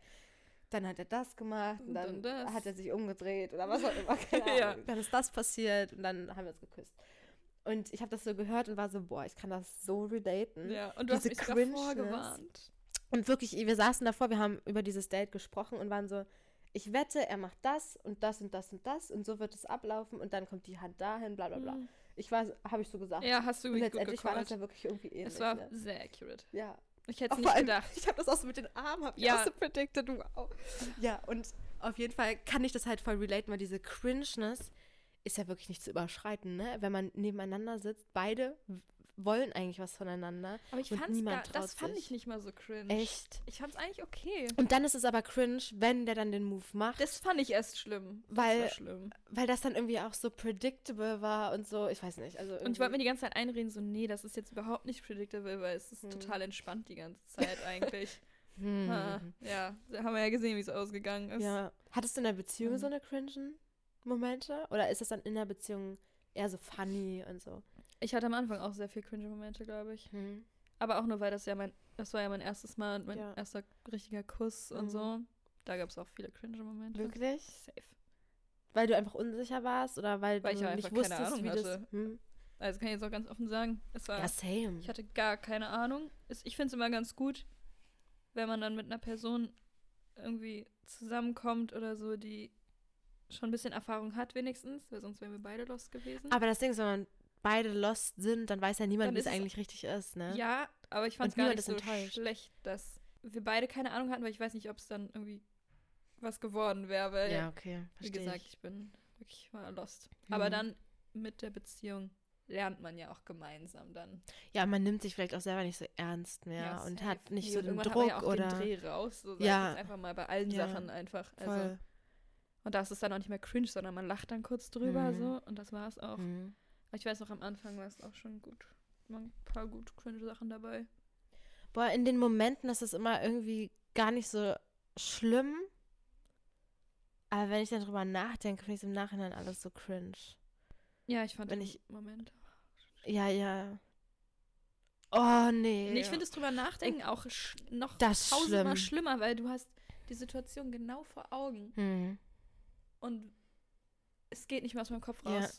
dann hat er das gemacht und Und dann, dann das. hat er sich umgedreht oder was auch immer. Keine Ja. Dann ist das passiert und dann haben wir uns geküsst. Und ich habe das so gehört und war so, boah, ich kann das so relaten. Ja, und du hast Diese mich sogar Cringeness. vorgewarnt. Und wirklich, wir saßen davor, wir haben über dieses Date gesprochen und waren so, ich wette, er macht das und das und das und das und so wird es ablaufen und dann kommt die Hand dahin, bla bla bla. Mhm. Ich war, habe ich so gesagt. Ja, hast du und mich gut letztendlich war das ja wirklich irgendwie ähnlich. Es war ne? sehr accurate. Ja. Ich hätte es nicht allem, gedacht. Ich habe das auch so mit den Armen, habe ich Ja. auch so predicted, wow. Ja, und auf jeden Fall kann ich das halt voll relaten, weil diese Cringeness ist ja wirklich nicht zu überschreiten, ne? Wenn man nebeneinander sitzt, beide wollen eigentlich was voneinander. Aber ich und fand's niemand gar, das fand sich. ich nicht mal so cringe. Echt. Ich fand's eigentlich okay. Und dann ist es aber cringe, wenn der dann den Move macht. Das fand ich erst schlimm. Weil- das schlimm. weil das dann irgendwie auch so predictable war und so, ich weiß nicht. Also Und ich wollte mir die ganze Zeit einreden, so, nee, das ist jetzt überhaupt nicht predictable, weil es ist Hm. total entspannt die ganze Zeit eigentlich. hm. Ha, ja, haben wir ja gesehen, wie es ausgegangen ist. ja. Hattest du in der Beziehung Hm. so eine cringen Momente? Oder ist das dann in der Beziehung eher so funny und so? Ich hatte am Anfang auch sehr viel Cringe-Momente, glaube ich. Hm. Aber auch nur, weil das ja mein, das war ja mein erstes Mal und mein Ja. erster richtiger Kuss und Mhm. so. Da gab es auch viele Cringe-Momente. Wirklich? Safe. Weil du einfach unsicher warst oder weil, Weil ich du ja nicht einfach keine wusstest, Ahnung wie hatte. das. Hm? Also kann ich jetzt auch ganz offen sagen, es war Ja, same. Ich hatte gar keine Ahnung. Ich finde es immer ganz gut, wenn man dann mit einer Person irgendwie zusammenkommt oder so, die schon ein bisschen Erfahrung hat wenigstens, weil sonst wären wir beide lost gewesen. Aber das Ding ist, wenn man beide lost sind, dann weiß ja niemand, wie es eigentlich richtig ist, ne? ja, aber ich fand es Und gar nicht so enttäuscht. schlecht, dass wir beide keine Ahnung hatten, weil ich weiß nicht, ob es dann irgendwie was geworden wäre, weil, Ja, okay. wie Verstehe gesagt, ich. ich bin wirklich war lost. Aber Mhm. dann mit der Beziehung lernt man ja auch gemeinsam dann. Ja, man nimmt sich vielleicht auch selber nicht so ernst mehr und safe. hat nicht so und den Druck hat man ja auch oder. den Dreh raus, so Ja. einfach mal bei allen Ja. Sachen einfach. Also, Voll. Und da ist es dann auch nicht mehr cringe, sondern man lacht dann kurz drüber Mhm. so und das war es auch. Mhm. Ich weiß noch, am Anfang war es auch schon gut. Waren ein paar gut cringe Sachen dabei. Boah, in den Momenten ist es immer irgendwie gar nicht so schlimm. Aber wenn ich dann drüber nachdenke, finde ich es im Nachhinein alles so cringe. Ja, ich fand Wenn ich- Moment. Ja, ja. Oh, nee. Nee, ich finde es drüber nachdenken auch noch Das ist tausendmal schlimm. schlimmer, weil du hast die Situation genau vor Augen Hm. Und es geht nicht mehr aus meinem Kopf Ja. raus.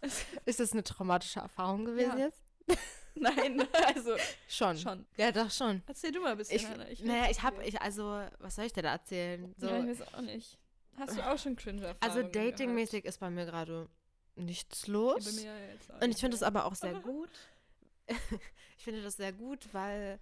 Ist das eine traumatische Erfahrung gewesen Ja. jetzt? Nein, also Schon. schon. Ja, doch schon. Erzähl du mal ein bisschen, Ich, Hannah. will naja, ich habe, ich, also, was soll ich dir da erzählen? So, Ja, ich weiß auch nicht. Hast du auch schon cringe also Erfahrungen datingmäßig ist bei mir gerade nichts los. Ja, bei mir ja jetzt auch Und ich finde mehr. aber auch sehr gut. ich finde das sehr gut, weil,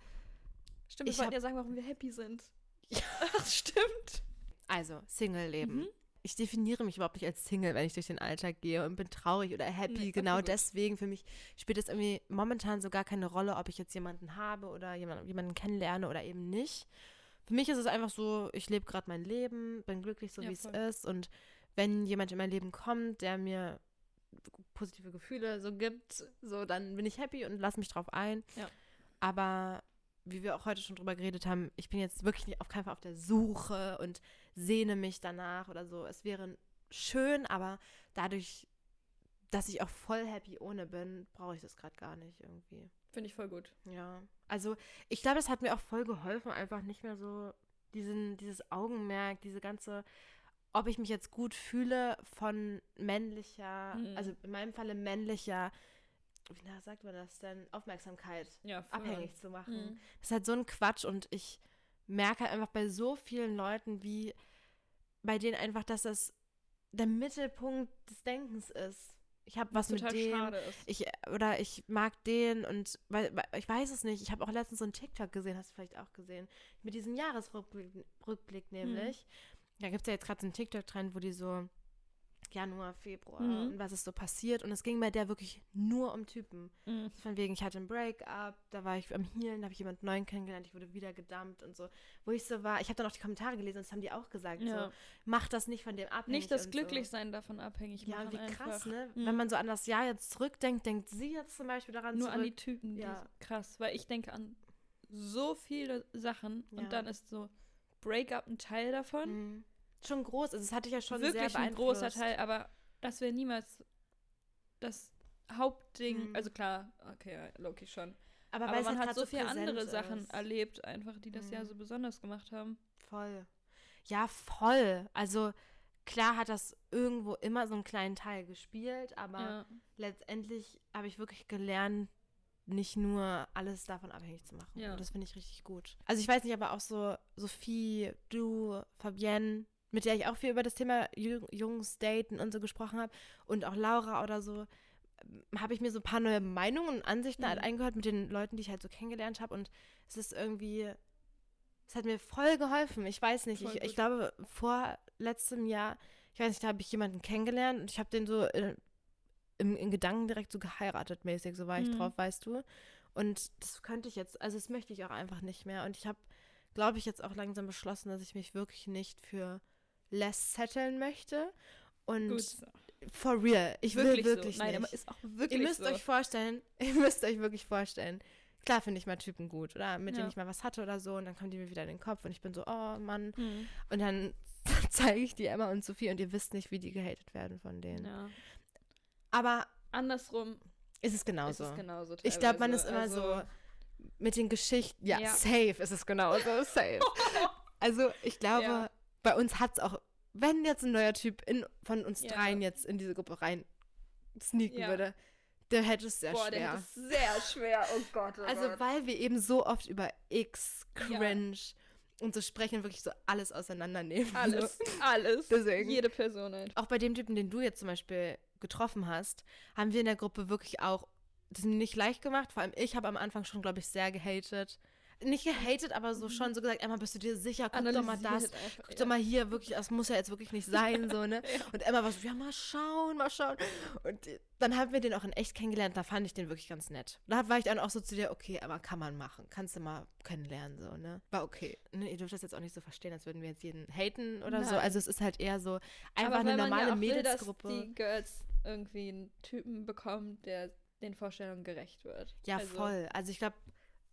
Stimmt, ich wollten hab- ja sagen, warum wir happy sind. Ja. Ach, stimmt. also, Single-Leben. Mhm. Ich definiere mich überhaupt nicht als Single, wenn ich durch den Alltag gehe und bin traurig oder happy. Nee, genau deswegen für mich spielt es irgendwie momentan so gar keine Rolle, ob ich jetzt jemanden habe oder jemand, jemanden kennenlerne oder eben nicht. Für mich ist es einfach so, ich lebe gerade mein Leben, bin glücklich, so Ja, wie es ist. Und wenn jemand in mein Leben kommt, der mir positive Gefühle so gibt, so dann bin ich happy und lass mich drauf ein. Ja. Aber wie wir auch heute schon drüber geredet haben, ich bin jetzt wirklich auf keinen Fall auf der Suche und sehne mich danach oder so. Es wäre schön, aber dadurch, dass ich auch voll happy ohne bin, brauche ich das gerade gar nicht irgendwie. Finde ich voll gut. Ja. Also ich glaube, das hat mir auch voll geholfen, einfach nicht mehr so diesen, dieses Augenmerk, diese ganze, ob ich mich jetzt gut fühle von männlicher, Mhm. also in meinem Falle männlicher, wie na, sagt man das denn, Aufmerksamkeit Ja, abhängig zu machen. Mhm. Das ist halt so ein Quatsch und ich merke halt einfach bei so vielen Leuten, wie bei denen einfach, dass das der Mittelpunkt des Denkens ist. Ich habe was mit Total dem, schade ist. ich oder ich mag den und weil, ich weiß es nicht. Ich habe auch letztens so einen TikTok gesehen, hast du vielleicht auch gesehen, mit diesem Jahresrückblick Rückblick nämlich. Da gibt es ja jetzt gerade so einen TikTok-Trend, wo die so Januar, Februar Mhm. und was ist so passiert. Und es ging bei der wirklich nur um Typen. Mhm. Von wegen, ich hatte ein Break-up, da war ich am Healen, da habe ich jemanden neuen kennengelernt, ich wurde wieder gedumpt und so. Wo ich so war, ich habe dann auch die Kommentare gelesen und das haben die auch gesagt, Ja. so, mach das nicht von dem abhängig. Nicht das Glücklichsein davon abhängig So. Ja, machen und wie einfach. krass, ne? Mhm. Wenn man so an das Jahr jetzt zurückdenkt, denkt sie jetzt zum Beispiel daran Nur zurück. an die Typen, die Ja. krass, weil ich denke an so viele Sachen Ja. und dann ist so Breakup ein Teil davon. Schon groß, also es hatte ich ja schon Wirklich sehr ein großer. Teil, aber das wäre niemals das Hauptding. Mhm. Also klar, okay, ja, Loki schon. Aber, Aber, man halt hat so viele andere Sachen ist. erlebt, einfach, die das Jahr Mhm. so besonders gemacht haben. Voll. Ja, voll. Also klar hat das irgendwo immer so einen kleinen Teil gespielt, aber Ja. letztendlich habe ich wirklich gelernt, nicht nur alles davon abhängig zu machen. Ja. Und das finde ich richtig gut. Also ich weiß nicht, aber auch so Sophie, du, Fabienne, mit der ich auch viel über das Thema Ju- Jungs daten und so gesprochen habe und auch Laura oder so, ähm, habe ich mir so ein paar neue Meinungen und Ansichten halt Mhm. eingehört mit den Leuten, die ich halt so kennengelernt habe und es ist irgendwie, es hat mir voll geholfen. Ich weiß nicht, ich, ich glaube vor letztem Jahr, ich weiß nicht, da habe ich jemanden kennengelernt und ich habe den so äh, im, in Gedanken direkt so geheiratet mäßig, so war ich Mhm. drauf, weißt du. Und das könnte ich jetzt, also das möchte ich auch einfach nicht mehr. Und ich habe, glaube ich, jetzt auch langsam beschlossen, dass ich mich wirklich nicht für less setteln möchte. Und Gut. for real, ich will wirklich wirklich so. Nein, nicht. ist auch wirklich Ihr müsst so. euch vorstellen, ihr müsst euch wirklich vorstellen. Klar finde ich mal Typen gut oder mit Ja. denen ich mal was hatte oder so und dann kommen die mir wieder in den Kopf und ich bin so, oh Mann. Mhm. Und dann zeige ich die Emma und Sophie und ihr wisst nicht, wie die gehatet werden von denen. Ja. Aber Andersrum ist es genauso. ist es genauso. ich glaube, man ist immer Also, so mit den Geschichten. Ja, Ja. safe ist es genauso. Safe. also ich glaube. Bei uns hat es auch, wenn jetzt ein neuer Typ in, von uns Ja. dreien jetzt in diese Gruppe rein sneaken Ja. würde, der hätte es sehr Boah, der schwer. hat es sehr schwer. Oh Gott, oh Also, Gott. weil wir eben so oft über X, Ja. Cringe und so sprechen, wirklich so alles auseinandernehmen. Alles, So. alles. Deswegen. Jede Person halt. Auch bei dem Typen, den du jetzt zum Beispiel getroffen hast, haben wir in der Gruppe wirklich auch das mir nicht leicht gemacht. Vor allem ich habe am Anfang schon, glaube ich, sehr gehatet. Nicht gehatet, aber so schon so gesagt, Emma, bist du dir sicher? Guck doch mal das. Guck doch mal hier, wirklich, das muss ja jetzt wirklich nicht sein, so, ne? Und Emma war so, ja, mal schauen, mal schauen. Und dann haben wir den auch in echt kennengelernt, da fand ich den wirklich ganz nett. Da war ich dann auch so zu dir, okay, aber kann man machen. Kannst du mal kennenlernen, so, ne? War okay. Ne, ihr dürft das jetzt auch nicht so verstehen, als würden wir jetzt jeden haten oder so. Nein. Also es ist halt eher so einfach eine normale ja auch will, Mädelsgruppe. dass die Girls irgendwie einen Typen bekommen, der den Vorstellungen gerecht wird. Ja, Also, voll. Also ich glaube,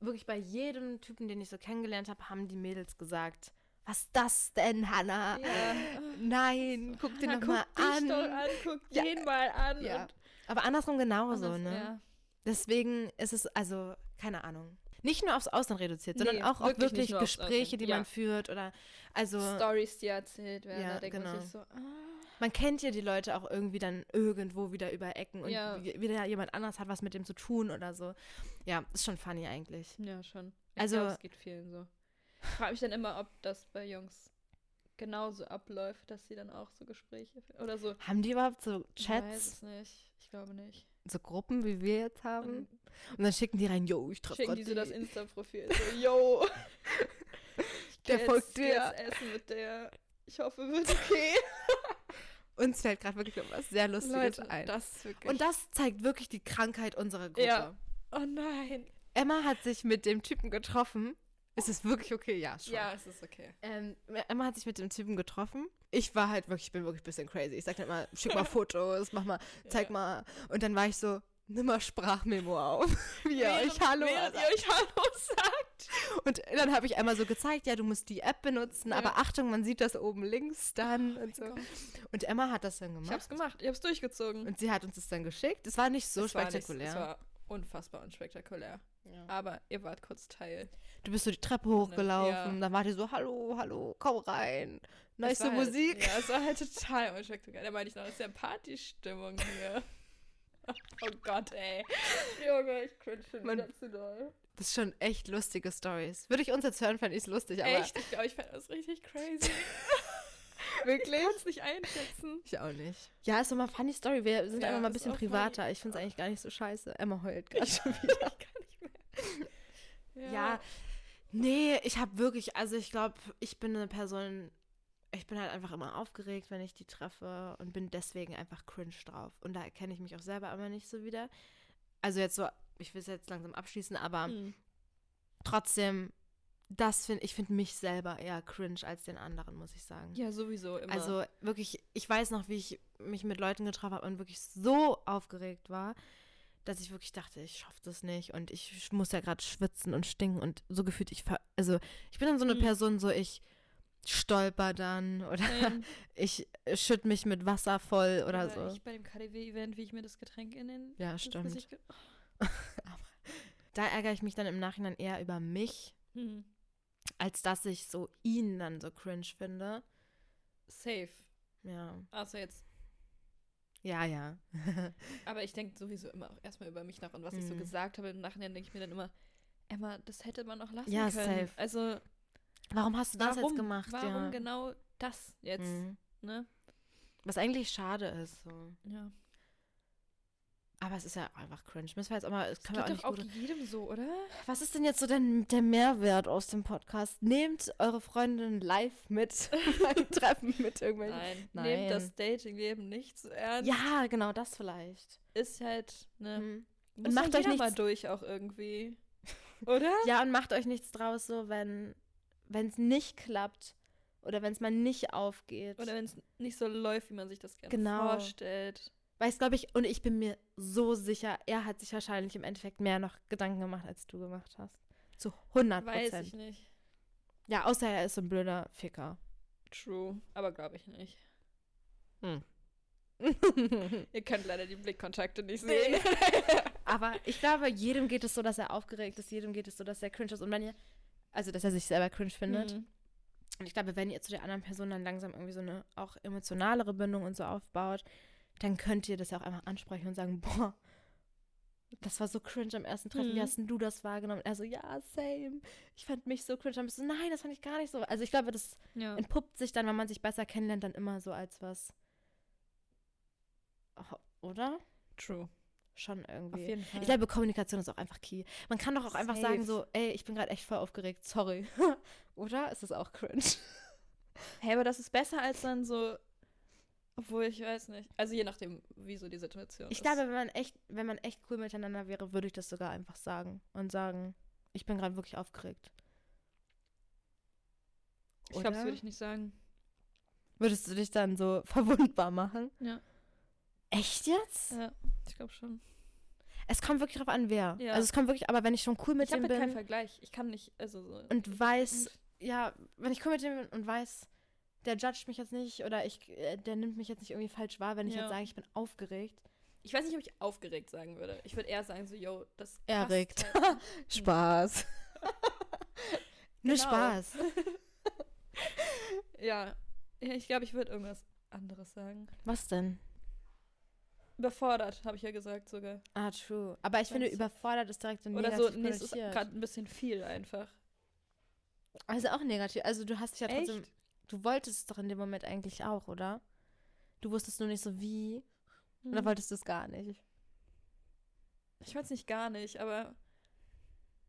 wirklich bei jedem Typen, den ich so kennengelernt habe, haben die Mädels gesagt, was ist das denn, Hannah? Ja. Nein, guck dir Na, noch mal guck dich an. doch an, guck Ja. den mal an. Ja. Aber andersrum genauso, anders- ne? Deswegen ist es, also, keine Ahnung. Nicht nur aufs Ausland reduziert, sondern Nee, auch auf wirklich nicht wirklich Gespräche, die man führt oder, also, Stories, die erzählt werden, Ja, da denkt man genau. sich so, ah, man kennt ja die Leute auch irgendwie dann irgendwo wieder über Ecken und Ja. wie- wieder jemand anders hat was mit dem zu tun oder so. Ja, ist schon funny eigentlich. ja, schon. Ich Also- es geht vielen so. Ich frage mich dann immer, ob das bei Jungs genauso abläuft, dass sie dann auch so Gespräche. Oder so. Haben die überhaupt so Ich weiß Chats, es nicht. Ich glaube nicht. so Gruppen, wie wir jetzt haben? Und Und dann schicken die rein, yo, ich treffe schicken die so das. Insta-Profil. So, yo. Ich Der folgt dir. Jetzt essen mit der. Ich hoffe, wird okay. Uns fällt gerade wirklich was sehr Lustiges Leute, ein. das. Und das zeigt wirklich die Krankheit unserer Gruppe. Ja. oh nein. Emma hat sich mit dem Typen getroffen Ist es wirklich okay? Ja, schon. Ja, es ist okay. Ähm, Emma hat sich mit dem Typen getroffen. Ich war halt wirklich, ich bin wirklich ein bisschen crazy. Ich sag dann immer, schick mal Fotos, mach mal, zeig Ja. mal. Und dann war ich so, nimm mal Sprachmemo auf, wie ihr Während- euch Hallo Während sagt. ihr euch Hallo sagt. Und dann habe ich einmal so gezeigt, ja, du musst die App benutzen, Ja. aber Achtung, man sieht das oben links dann und so. Gott. Und Emma hat das dann gemacht. Ich hab's gemacht, ich hab's durchgezogen. Und sie hat uns das dann geschickt. Es war nicht so Es war nicht- spektakulär. Es war unfassbar unspektakulär. ja. Aber ihr wart kurz Teil. Du bist so die Treppe Ja. hochgelaufen, dann war die so, hallo, hallo, komm rein. Nice Es war Musik. Halt, ja, es war halt total unspektakulär. Da meinte ich noch, das ist ja Partystimmung hier. oh Gott, ey. Junge, ich cringe schon Man- wieder zu doll. Das ist schon echt lustige Stories. Würde ich uns jetzt hören, fände ich es lustig, aber Echt? Ich glaube, ich fand das richtig crazy. wirklich? Ich kann's nicht einschätzen. Ich auch nicht. Ja, ist doch mal funny Story. Wir sind Ja, einfach mal ein bisschen auch funny. privater. Ich finde es eigentlich gar nicht so scheiße. Emma heult gerade schon wieder. Ich kann nicht mehr. Ja, nee, ich habe wirklich, also ich glaube, ich bin eine Person, ich bin halt einfach immer aufgeregt, wenn ich die treffe und bin deswegen einfach cringe drauf. Und da erkenne ich mich auch selber immer nicht so wieder. Also jetzt so, ich will es jetzt langsam abschließen, aber Hm. trotzdem, das finde ich finde mich selber eher cringe als den anderen, muss ich sagen. Ja, sowieso immer. Also wirklich, ich weiß noch, wie ich mich mit Leuten getroffen habe und wirklich so aufgeregt war, dass ich wirklich dachte, ich schaffe das nicht und ich muss ja gerade schwitzen und stinken und so gefühlt, ich ver also ich bin dann so eine Mhm. Person, so ich stolper dann oder Same. ich schütt mich mit Wasser voll oder Oder so. Ich bei dem KDW-Event, wie ich mir das Getränk in den Ja, stimmt. Ge- Da ärgere ich mich dann im Nachhinein eher über mich, Hm. als dass ich so ihn dann so cringe finde. Safe. Ja, Also jetzt. ja, ja. Aber ich denke sowieso immer auch erstmal über mich nach und was ich so Mhm. gesagt habe. Im Nachhinein denke ich mir dann immer, Emma, das hätte man auch lassen Ja, können. safe. Also, Warum hast du das warum, jetzt gemacht? warum ja. genau das jetzt? Mhm. Ne? Was eigentlich schade ist. So. Ja. Aber es ist ja einfach cringe. Müssen wir jetzt auch mal. Wir geht auch doch nicht auch jedem so, oder? Was ist denn jetzt so denn der Mehrwert aus dem Podcast? Nehmt eure Freundin live mit beim Treffen mit irgendwelchen. Nein. Nein. Nehmt das Dating-Leben nicht so ernst. Ja, genau, das vielleicht. Ist halt, ne? Mhm. Muss macht euch jeder mal durch auch irgendwie. Oder? Ja, und macht euch nichts draus, so wenn es nicht klappt oder wenn es mal nicht aufgeht. Oder wenn es nicht so läuft, wie man sich das gerne Genau. vorstellt. Weiß, glaube ich, und ich bin mir so sicher, er hat sich wahrscheinlich im Endeffekt mehr noch Gedanken gemacht, als du gemacht hast. Zu 100 Weiß ich Prozent. nicht. Ja, außer er ist so ein blöder Ficker. True. Aber glaube ich nicht. Hm. Ihr könnt leider die Blickkontakte nicht sehen. Aber ich glaube, jedem geht es so, dass er aufgeregt ist, jedem geht es so, dass er cringe ist. Und wenn ihr, also dass er sich selber cringe findet. Mhm. Und ich glaube, wenn ihr zu der anderen Person dann langsam irgendwie so eine auch emotionalere Bindung und so aufbaut, dann könnt ihr das ja auch einfach ansprechen und sagen, boah, das war so cringe am ersten Treffen, wie Mhm. hast denn du das wahrgenommen? Und er so, ja, same. Ich fand mich so cringe. Dann bist du, nein, das fand ich gar nicht so. Also ich glaube, das Ja. entpuppt sich dann, wenn man sich besser kennenlernt, dann immer so als was. Oder? True. Schon Auf irgendwie. jeden Fall. Ich glaube, Kommunikation ist auch einfach key. Man kann doch auch einfach Safe. sagen so, ey, ich bin gerade echt voll aufgeregt, sorry. Oder? Ist das auch cringe? hey, aber das ist besser als dann so. Obwohl, ich weiß nicht. Also je nachdem, wie so die Situation Ich ist. glaube, wenn man echt, wenn man echt cool miteinander wäre, würde ich das sogar einfach sagen und sagen, ich bin gerade wirklich aufgeregt. ich glaube, das Oder? würde ich nicht sagen. Würdest du dich dann so verwundbar machen? Ja. Echt jetzt? Ja, ich glaube schon. Es kommt wirklich drauf an, wer. Ja. Also es kommt wirklich, aber wenn ich schon cool mit Ich habe dem halt keinen bin Vergleich. Ich kann nicht, also so. und weiß, ja, wenn ich cool mit dem bin und weiß, der judgt mich jetzt nicht oder ich, äh, der nimmt mich jetzt nicht irgendwie falsch wahr, wenn ich Ja. jetzt sage, ich bin aufgeregt. Ich weiß nicht, ob ich aufgeregt sagen würde. Ich würde eher sagen, so, yo, das. Erregt. Halt. Spaß. Nur Genau. Spaß. ja. ja. Ich glaube, ich würde irgendwas anderes sagen. Was denn? Überfordert, habe ich ja gesagt sogar. Ah, true. Aber ich finde, Weiß. überfordert ist direkt so Oder negativ so, nee, es ist gerade ein bisschen viel einfach. Also auch negativ. Also du hast dich ja trotzdem. Echt? Du wolltest es doch in dem Moment eigentlich auch, oder? Du wusstest nur nicht so wie. Oder Hm. wolltest du es gar nicht? Ich weiß nicht gar nicht, aber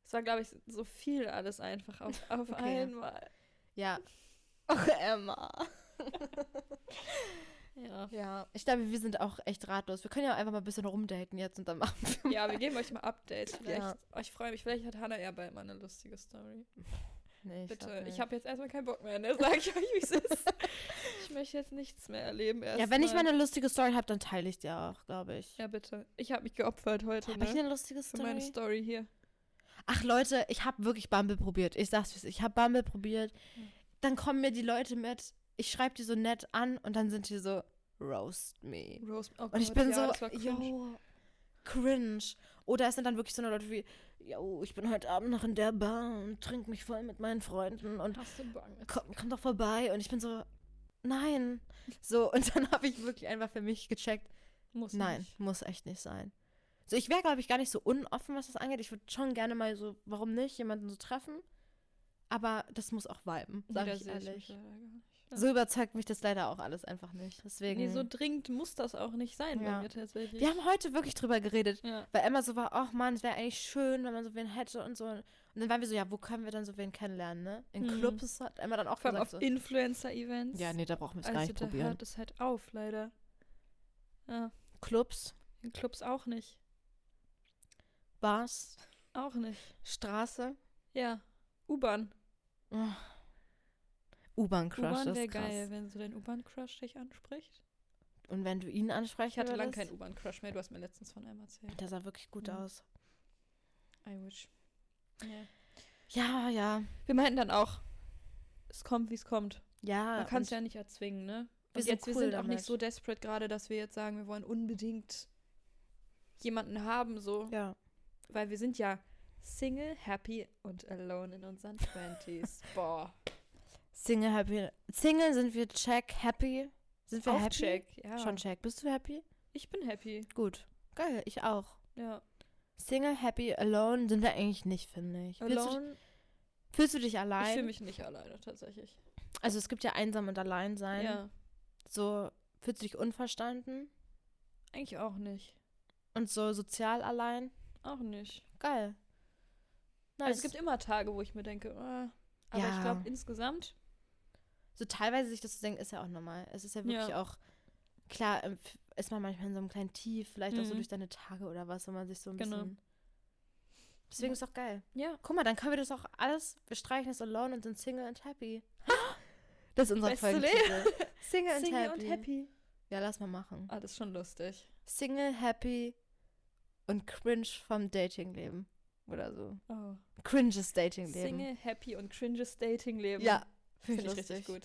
es war, glaube ich, so viel alles einfach auf, auf Okay. einmal. Ja. Ach, Emma. Ja. Ja. Ich glaube, wir sind auch echt ratlos. Wir können ja einfach mal ein bisschen rumdaten jetzt und dann machen wir. Ja, wir geben euch mal Updates. Vielleicht, Ja. oh, ich freue mich, vielleicht hat Hannah ja bald mal eine lustige Story. Nee, ich Bitte, ich habe jetzt erstmal keinen Bock mehr, ne? Sag ich euch, wie es ist. Ich möchte jetzt nichts mehr erleben. Ja, wenn ich mal eine lustige Story habe, dann teile ich dir auch, glaube ich. Ja, bitte. Ich habe mich geopfert heute, Habe ich ne? eine lustige Für meine Story? Story hier. Ach Leute, ich habe wirklich Bumble probiert. Ich sag's, ich habe Bumble probiert. Hm. Dann kommen mir die Leute mit. Ich schreibe die so nett an und dann sind die so roast me. Rose. Oh Und ich bin ja, so, yo, cringe. Oder es sind dann wirklich so eine Leute wie, yo, ich bin heute Abend noch in der Bar und trinke mich voll mit meinen Freunden und komm, komm doch vorbei. Und ich bin so, nein. So, und dann habe ich wirklich einfach für mich gecheckt, Muss nein, nicht. muss echt nicht sein. So, ich wäre, glaube ich, gar nicht so unoffen, was das angeht. Ich würde schon gerne mal so, warum nicht, jemanden so treffen. Aber das muss auch viben, Nee, sag da ich ehrlich. nicht. So überzeugt mich das leider auch alles einfach nicht. Deswegen. Nee, so dringend muss das auch nicht sein Ja. bei mir tatsächlich. wir haben heute wirklich drüber geredet, ja. weil Emma so war, ach man, es wäre eigentlich schön, wenn man so wen hätte und so. Und dann waren wir so, ja, wo können wir dann so wen kennenlernen, ne? In Mhm. Clubs hat Emma dann auch Vor allem auf gesagt. So, Influencer-Events. ja, nee, da brauchen wir es gar also nicht da probieren. hört es halt auf, leider. Ja, Clubs, in Clubs auch nicht. Bars, Auch nicht. Straße. Ja, U-Bahn. Oh. U-Bahn-Crush U-Bahn ist wäre geil, wenn so dein U-Bahn-Crush dich anspricht. Und wenn du ihn ansprechen Ich hatte lange keinen U-Bahn-Crush mehr. Du hast mir letztens von einem erzählt. Der sah wirklich gut Mhm. aus. I wish. Ja. Ja, ja. Wir meinten dann auch, es kommt, wie es kommt. Ja. Man kann es ja nicht erzwingen, ne? wir sind jetzt, wir cool sind auch damit. nicht so desperate gerade, dass wir jetzt sagen, wir wollen unbedingt jemanden haben, so. Ja. Weil wir sind ja Single, happy und alone in unseren 20s. Boah. Single happy. Single sind wir check, happy. Sind wir Auch happy? check, ja. Schon check. Bist du happy? Ich bin happy. Gut. Geil, ich auch. Ja. Single, happy, alone sind wir eigentlich nicht, finde ich. Fühlst du, Alone. fühlst du dich Ich allein? fühle mich nicht alleine, tatsächlich. also es gibt ja einsam und allein sein. Ja. So fühlst du dich unverstanden Eigentlich auch nicht. und so sozial allein. Auch nicht. Geil. Nice. Also es gibt immer Tage, wo ich mir denke, ah. aber Ja. ich glaube insgesamt, so teilweise sich das zu denken, ist ja auch normal. Es ist ja wirklich Ja. auch, klar, ähm, ist man manchmal in so einem kleinen Tief, vielleicht auch so Mhm. durch deine Tage oder was, wenn man sich so ein Genau. bisschen. Deswegen Ja. ist doch geil. ja, Guck mal, dann können wir das auch alles, wir streichen es alone und sind Single and happy. Das ist unser Beste Folgentitel. Single, and, Single happy. und happy. Ja, lass mal machen. Ah, das ist schon lustig. Single, happy und cringe vom Datingleben. Oder so. Oh. Cringes Datingleben. Single, happy und cringes Dating-Leben. Ja, finde ich ich richtig gut.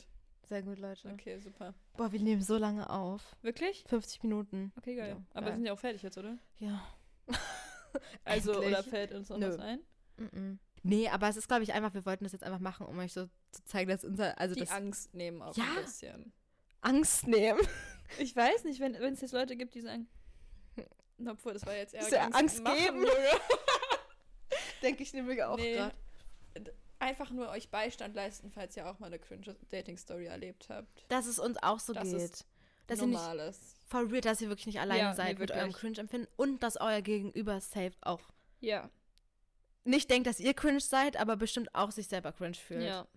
Sehr gut, Leute. Okay, super. Boah, wir nehmen so lange auf. Wirklich? 50 Minuten. Okay, geil. Ja, aber geil. wir sind ja auch fertig jetzt, oder? Ja. Also, oder fällt uns noch Nö. was ein? Mm-mm. Nee, aber es ist, glaube ich, einfach, wir wollten das jetzt einfach machen, um euch so zu zeigen, dass unser, also Die das Angst nehmen auch Ja. ein bisschen. Angst nehmen. Ich weiß nicht, wenn es jetzt Leute gibt, die sagen, Na, obwohl, das war jetzt eher Angst machen, geben. Denke ich nämlich auch Nee. grad. Einfach nur euch Beistand leisten, falls ihr auch mal eine cringe Dating-Story erlebt habt. Dass es uns auch so Das geht. ist dass ihr nicht Normales. for real, dass ihr wirklich nicht alleine Ja, seid nee, mit eurem. Cringe-Empfinden und dass euer Gegenüber safe auch Ja. nicht denkt, dass ihr cringe seid, aber bestimmt auch sich selber cringe fühlt. Ja.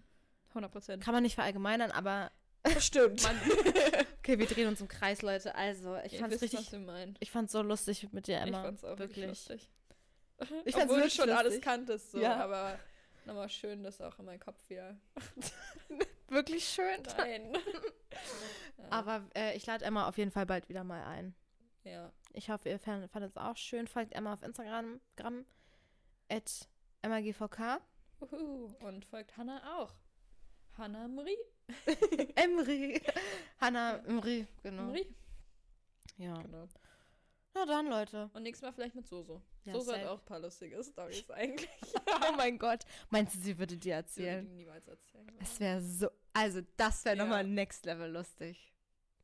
100 Prozent. Kann man nicht verallgemeinern, aber Stimmt. Okay, wir drehen uns im Kreis, Leute. Also, ich Ihr fand's wisst, richtig, ihr ich fand's so lustig mit dir, Emma. Ich fand's auch wirklich, lustig. Ich fand's Obwohl wirklich du schon alles lustig. kanntest, so, Ja. aber nochmal schön, das auch in meinen Kopf wieder. Wirklich schön. Nein. ja. Aber äh, ich lade Emma auf jeden Fall bald wieder mal ein. ja. Ich hoffe, ihr fandet es auch schön. Folgt Emma auf Instagram, Gramm, at emmagvk. Uhu. Und folgt Hannah auch. Hannah Marie. Emri. Hanna Emri, genau. Marie. Ja. Genau. Na dann, Leute. Und nächstes Mal vielleicht mit Soso. Ja, Soso hat safe. auch ein paar lustige Stories eigentlich. oh mein Gott. Meinst du, sie würde dir würde erzählen? ich niemals erzählen. Es wäre so, also das wäre Ja. nochmal next level lustig.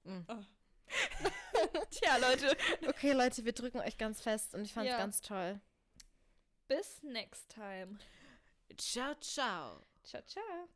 Mhm. Tja, Leute. Okay, Leute, wir drücken euch ganz fest und ich fand's Ja. ganz toll. Bis next time. Ciao, ciao. Ciao, ciao.